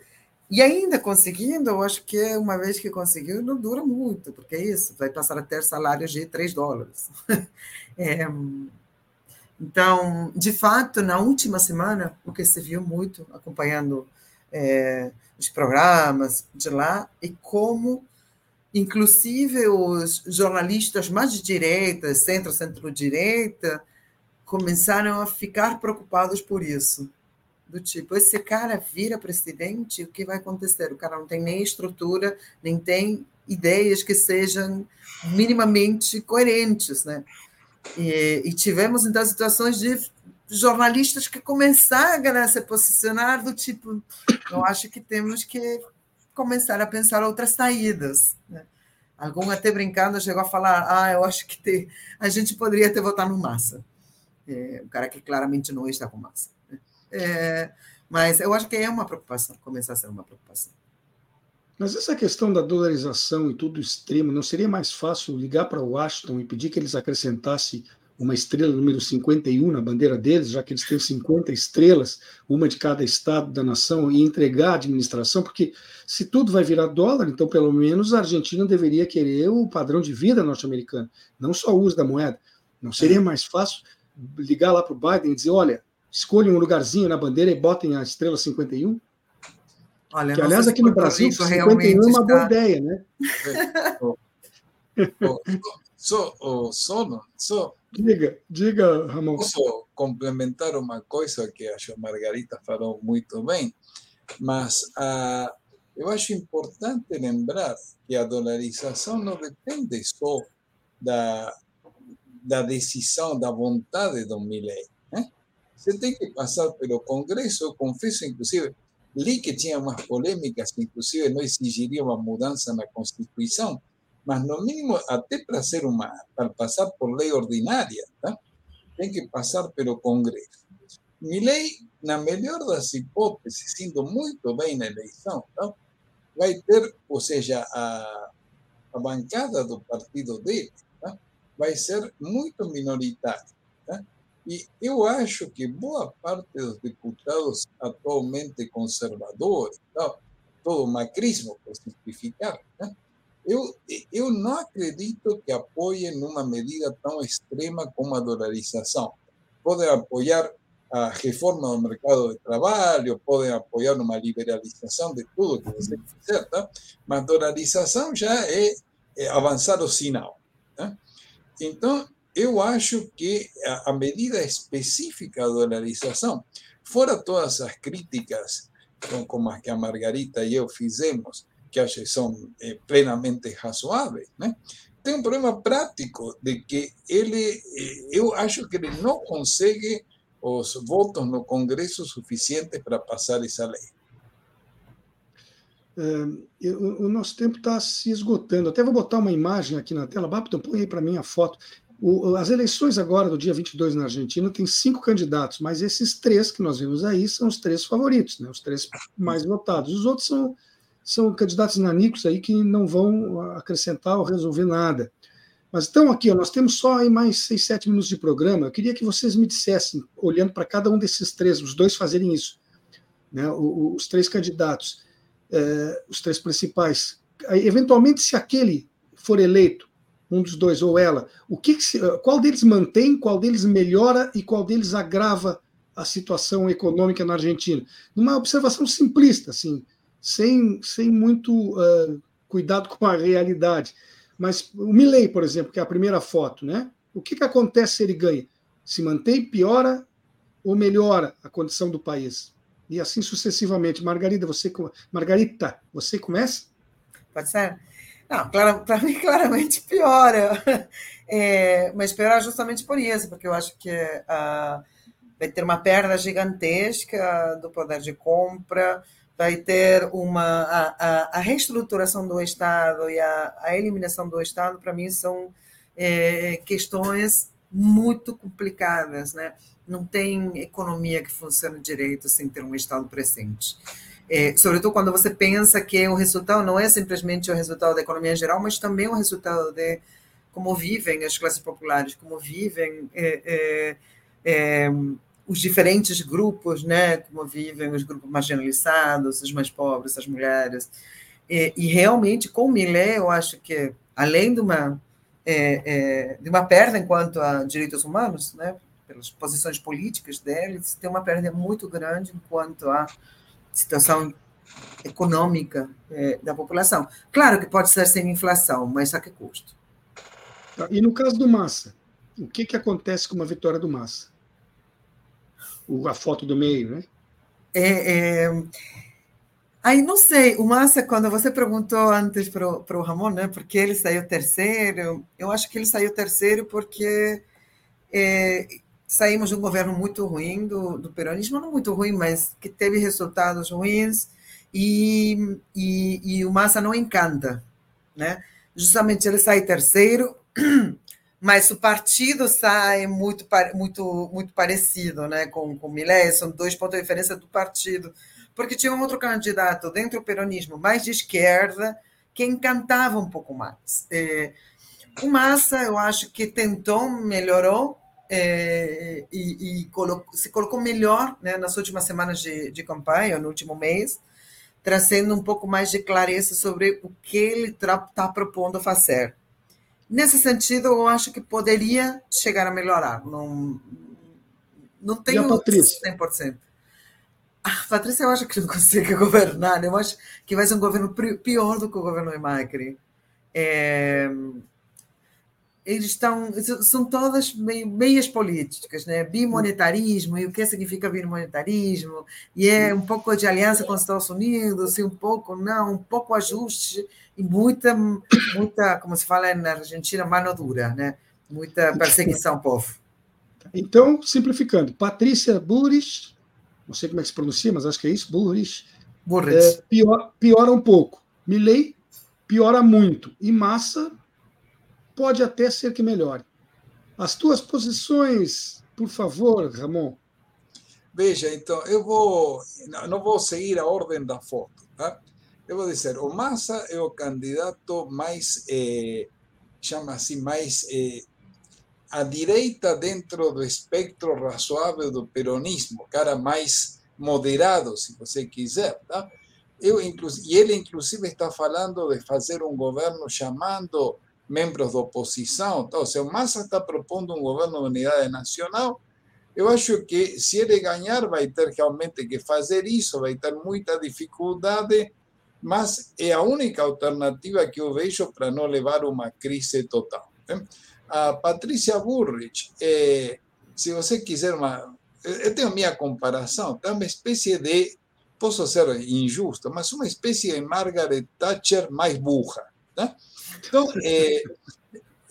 E ainda conseguindo, eu acho que uma vez que conseguiu, não dura muito, porque é isso, vai passar a ter salários de 3 dólares. É, então, de fato, na última semana, o que se viu muito acompanhando é, os programas de lá, e como, inclusive, os jornalistas mais de direita, centro, centro-direita, começaram a ficar preocupados por isso. Do tipo, esse cara vira presidente, o que vai acontecer? O cara não tem nem estrutura, nem tem ideias que sejam minimamente coerentes, né? E, e tivemos, então, situações de jornalistas que começaram a se posicionar do tipo, eu acho que temos que começar a pensar outras saídas. Né? Algum até brincando chegou a falar, ah, eu acho que te, a gente poderia ter votado no Massa é, um cara que claramente não está com massa. É, mas eu acho que é uma preocupação, começa a ser uma preocupação. Mas essa questão da dolarização e tudo extremo, não seria mais fácil ligar para Washington e pedir que eles acrescentassem uma estrela número 51 na bandeira deles, já que eles têm 50 estrelas, uma de cada estado da nação, e entregar a administração? Porque se tudo vai virar dólar, então pelo menos a Argentina deveria querer o padrão de vida norte-americano, não só o uso da moeda. Não seria mais fácil ligar lá para o Biden e dizer: olha, escolha um lugarzinho na bandeira e botem a estrela 51? Olha, que, aliás, aqui no Brasil, 51 é uma boa ideia, né? só, oh, só, só, diga, diga, Ramon. Posso complementar uma coisa que a Margarita falou muito bem, mas uh, eu acho importante lembrar que a dolarização não depende só da, da decisão, da vontade do Milley. Você tem que passar pelo Congresso, eu confesso, inclusive, li que tinha umas polêmicas, inclusive não exigiria uma mudança na Constituição, mas no mínimo, até para ser uma, para passar por lei ordinária, tá? tem que passar pelo Congresso. Milley, na melhor das hipóteses, sendo muito bem na eleição, tá? vai ter, ou seja, a, a bancada do partido dele tá? vai ser muito minoritária. Tá? E eu acho que boa parte dos deputados atualmente conservadores, todo macrismo, por simplificar, tá? eu, eu não acredito que apoiem uma medida tão extrema como a dolarização. Podem apoiar a reforma do mercado de trabalho, podem apoiar uma liberalização de tudo que você quiser, tá? mas dolarização já é, é avançar o sinal. Tá? Então, eu acho que a, medida específica da dolarização, fora todas as críticas como as que a Margarita e eu fizemos, que acho que são eh, plenamente razoáveis, né? tem um problema prático de que ele, eh, eu acho que ele não consegue os votos no Congresso suficientes para passar essa lei. É, o, nosso tempo está se esgotando. Até vou botar uma imagem aqui na tela. Bapton, põe aí para mim a foto. O, as eleições agora, do dia 22 na Argentina, tem cinco candidatos, mas esses três que nós vimos aí são os três favoritos, né, os três mais votados. Os outros são, são candidatos nanicos aí que não vão acrescentar ou resolver nada. Mas então aqui, ó, nós temos só aí mais seis, sete minutos de programa. Eu queria que vocês me dissessem, olhando para cada um desses três, os dois fazerem isso, né, os três candidatos, é, os três principais. Eventualmente, se aquele for eleito, um dos dois ou ela, o que, que se, qual deles mantém, qual deles melhora e qual deles agrava a situação econômica na Argentina? Numa observação simplista, assim, sem, sem muito uh, cuidado com a realidade. Mas o Milley, por exemplo, que é a primeira foto, né? O que, que acontece se ele ganha? Se mantém, piora ou melhora a condição do país? E assim sucessivamente. Margarida, você, Margarita, você começa? Pode ser. Não, para mim, claramente piora. É, mas piora justamente por isso, porque eu acho que uh, vai ter uma perda gigantesca do poder de compra, vai ter uma a, a, a reestruturação do Estado e a, a eliminação do Estado para mim são é, questões muito complicadas, né? Não tem economia que funcione direito sem ter um Estado presente. É, sobretudo quando você pensa que o resultado não é simplesmente o resultado da economia em geral, mas também o resultado de como vivem as classes populares, como vivem é, é, é os diferentes grupos, né, como vivem os grupos marginalizados, os mais pobres, as mulheres. E, e realmente, com o Millet, eu acho que, além de uma, é, é, de uma perda enquanto a direitos humanos, né, pelas posições políticas deles, tem uma perda muito grande enquanto a situação econômica é, da população. Claro que pode ser sem inflação, mas a que custo? Tá, e no caso do Massa, o que, que acontece com uma vitória do Massa? a foto do meio, né? É, é... Aí não sei, o Massa, quando você perguntou antes para o Ramon, né, porque ele saiu terceiro, eu acho que ele saiu terceiro porque é, saímos de um governo muito ruim do, do peronismo, não muito ruim, mas que teve resultados ruins e, e, e o Massa não encanta, né? Justamente ele sai terceiro mas o partido sai muito, muito, muito parecido né, com, o Millet, são dois pontos de diferença do partido, porque tinha um outro candidato dentro do peronismo, mais de esquerda, que encantava um pouco mais. É, o Massa, eu acho que tentou, melhorou, é, e, e colocou, se colocou melhor né, nas últimas semanas de, de campanha, no último mês, trazendo um pouco mais de clareza sobre o que ele está propondo fazer. Nesse sentido, eu acho que poderia chegar a melhorar. Não, não tenho e a Patrícia? 100%. A Patrícia, eu acho que não consegue governar. Eu acho que vai ser um governo pior do que o governo de Macri. É, eles estão, são todas meias políticas, né? Bimonetarismo, e o que significa bimonetarismo, e é um pouco de aliança com os Estados Unidos, e um pouco não, um pouco ajuste, e muita, muita, como se fala na Argentina, mano dura, né? Muita perseguição ao povo. Então, simplificando, Patrícia Burris, não sei como é que se pronuncia, mas acho que é isso, Burris, Burris. É, pior, piora um pouco. Milley piora muito. E Massa pode até ser que melhore. As tuas posições, por favor, Ramon. Veja, então, eu vou, não vou seguir a ordem da foto, tá? Eu vou dizer, o Massa é o candidato mais, eh, chama assim, mais eh, à direita dentro do espectro razoável do peronismo, cara mais moderado, se você quiser, tá? Eu, e ele, inclusive, está falando de fazer um governo chamando membros da oposição. Então, se o Massa está propondo um governo de unidade nacional, eu acho que se ele ganhar, vai ter realmente que fazer isso, vai ter muita dificuldade, mas é a única alternativa que eu vejo para não levar uma crise total. Né? A Patrícia Burrich, é, se você quiser uma. Eu tenho minha comparação, é uma espécie de. Posso ser injusto, mas uma espécie de Margaret Thatcher mais burra. Então, é,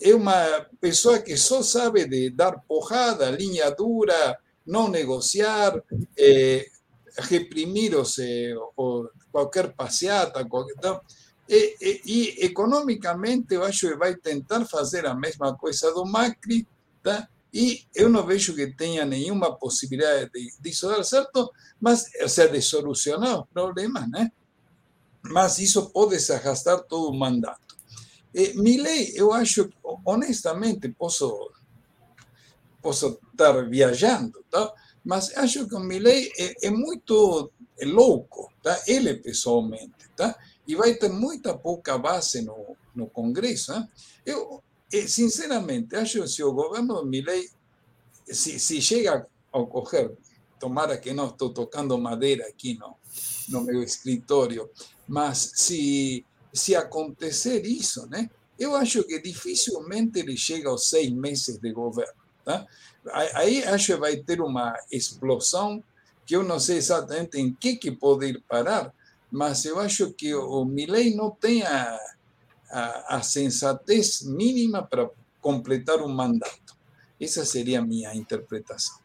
é uma pessoa que só sabe de dar porrada, linha dura, não negociar, é, reprimir os, ou qualquer passeata. Qualquer, então, e, e, e, economicamente, eu acho que vai tentar fazer a mesma coisa do Macri, tá? e eu não vejo que tenha nenhuma possibilidade de, disso dar certo, mas, ou seja, de solucionar o problema, né? Mas isso pode se arrastar todo o mandato. E, Milley, eu acho, honestamente, posso, posso estar viajando, tá? mas acho que o Milley é, é muito louco, tá? ele pessoalmente. Tá? e vai ter muita pouca base no, no Congresso. Né? Eu, sinceramente, acho que se o governo Milley, se, se chega a ocorrer, tomara que não estou tocando madeira aqui no, no meu escritório, mas se, se acontecer isso, né, eu acho que dificilmente ele chega aos seis meses de governo. Tá? Aí acho que vai ter uma explosão que eu não sei exatamente em que, que pode ir parar, mas eu acho que o Milley não tem a, a, a sensatez mínima para completar um mandato. Essa seria a minha interpretação.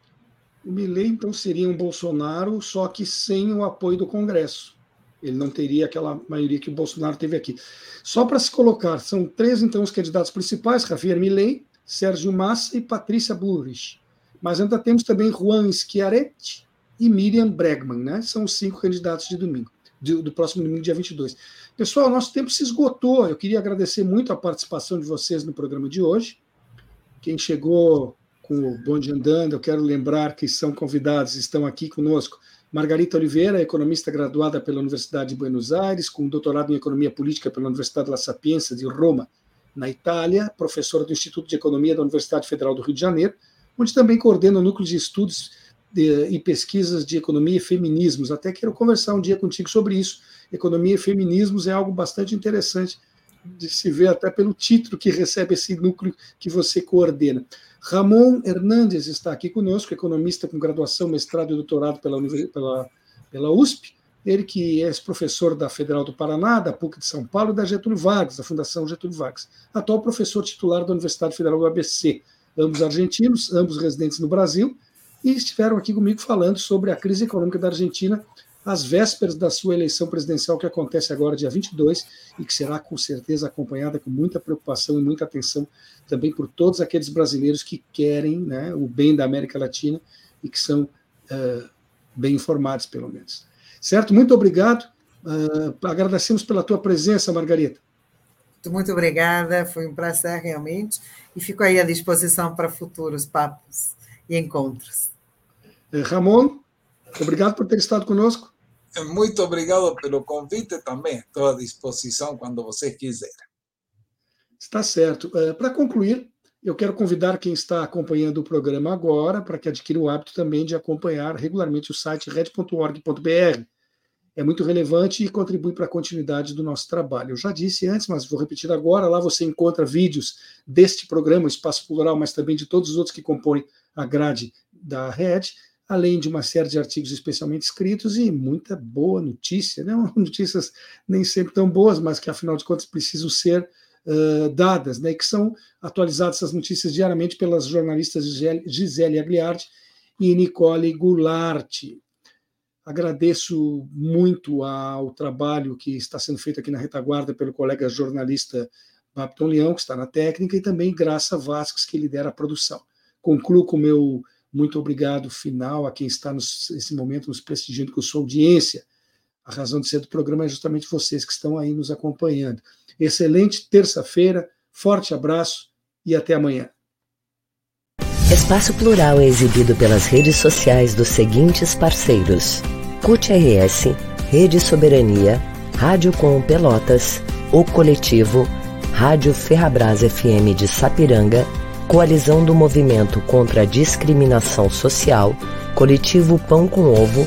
O Milley, então, seria um Bolsonaro, só que sem o apoio do Congresso. Ele não teria aquela maioria que o Bolsonaro teve aqui. Só para se colocar, são três, então, os candidatos principais, Javier Milley, Sérgio Massa e Patrícia Burrich. Mas ainda temos também Juan Schiaretti e Miriam Bregman, né? São os cinco candidatos de domingo do, do próximo domingo, dia 22. Pessoal, nosso tempo se esgotou. Eu queria agradecer muito a participação de vocês no programa de hoje. Quem chegou com o bonde andando, eu quero lembrar que são convidados, estão aqui conosco. Margarita Oliveira, economista graduada pela Universidade de Buenos Aires, com doutorado em Economia Política pela Universidade La Sapienza de Roma, na Itália, professora do Instituto de Economia da Universidade Federal do Rio de Janeiro, onde também coordena o núcleo de estudos de, e pesquisas de economia e feminismos. Até quero conversar um dia contigo sobre isso. Economia e feminismos é algo bastante interessante de se ver até pelo título que recebe esse núcleo que você coordena. Ramon Hernandes está aqui conosco, economista com graduação, mestrado e doutorado pela, pela, pela USP, ele que é professor da Federal do Paraná, da PUC de São Paulo e da Getúlio Vargas, da Fundação Getúlio Vargas. Atual professor titular da Universidade Federal do ABC. Ambos argentinos, ambos residentes no Brasil, e estiveram aqui comigo falando sobre a crise econômica da Argentina às vésperas da sua eleição presidencial, que acontece agora, dia 22, e que será com certeza acompanhada com muita preocupação e muita atenção também por todos aqueles brasileiros que querem né, o bem da América Latina e que são uh, bem informados, pelo menos. Certo? Muito obrigado. Uh, agradecemos pela tua presença, Margarita. Muito obrigada, foi um prazer realmente, e fico aí à disposição para futuros papos e encontros. Eh, Ramon, obrigado por ter estado conosco. Muito obrigado pelo convite também. Estou à disposição quando vocês quiserem. Está certo. Eh, para concluir, eu quero convidar quem está acompanhando o programa agora para que adquira o hábito também de acompanhar regularmente o site red.org.br. é muito relevante e contribui para a continuidade do nosso trabalho. Eu já disse antes, mas vou repetir agora: lá você encontra vídeos deste programa, Espaço Plural, mas também de todos os outros que compõem a grade da rede, além de uma série de artigos especialmente escritos e muita boa notícia, né? notícias nem sempre tão boas, mas que afinal de contas precisam ser uh, dadas, né? que são atualizadas essas notícias diariamente pelas jornalistas Gisele Agliardi e Nicole Goulart. Agradeço muito ao trabalho que está sendo feito aqui na retaguarda pelo colega jornalista Babton Leão, que está na técnica, e também Graça Vasques, que lidera a produção. Concluo com o meu muito obrigado final a quem está nesse momento nos prestigiando com sua audiência. A razão de ser do programa é justamente vocês que estão aí nos acompanhando. Excelente terça-feira, forte abraço e até amanhã. Espaço Plural é exibido pelas redes sociais dos seguintes parceiros: CUT RS, Rede Soberania, Rádio Com Pelotas, O Coletivo, Rádio Ferrabras FM de Sapiranga, Coalizão do Movimento contra a Discriminação Social, Coletivo Pão com Ovo,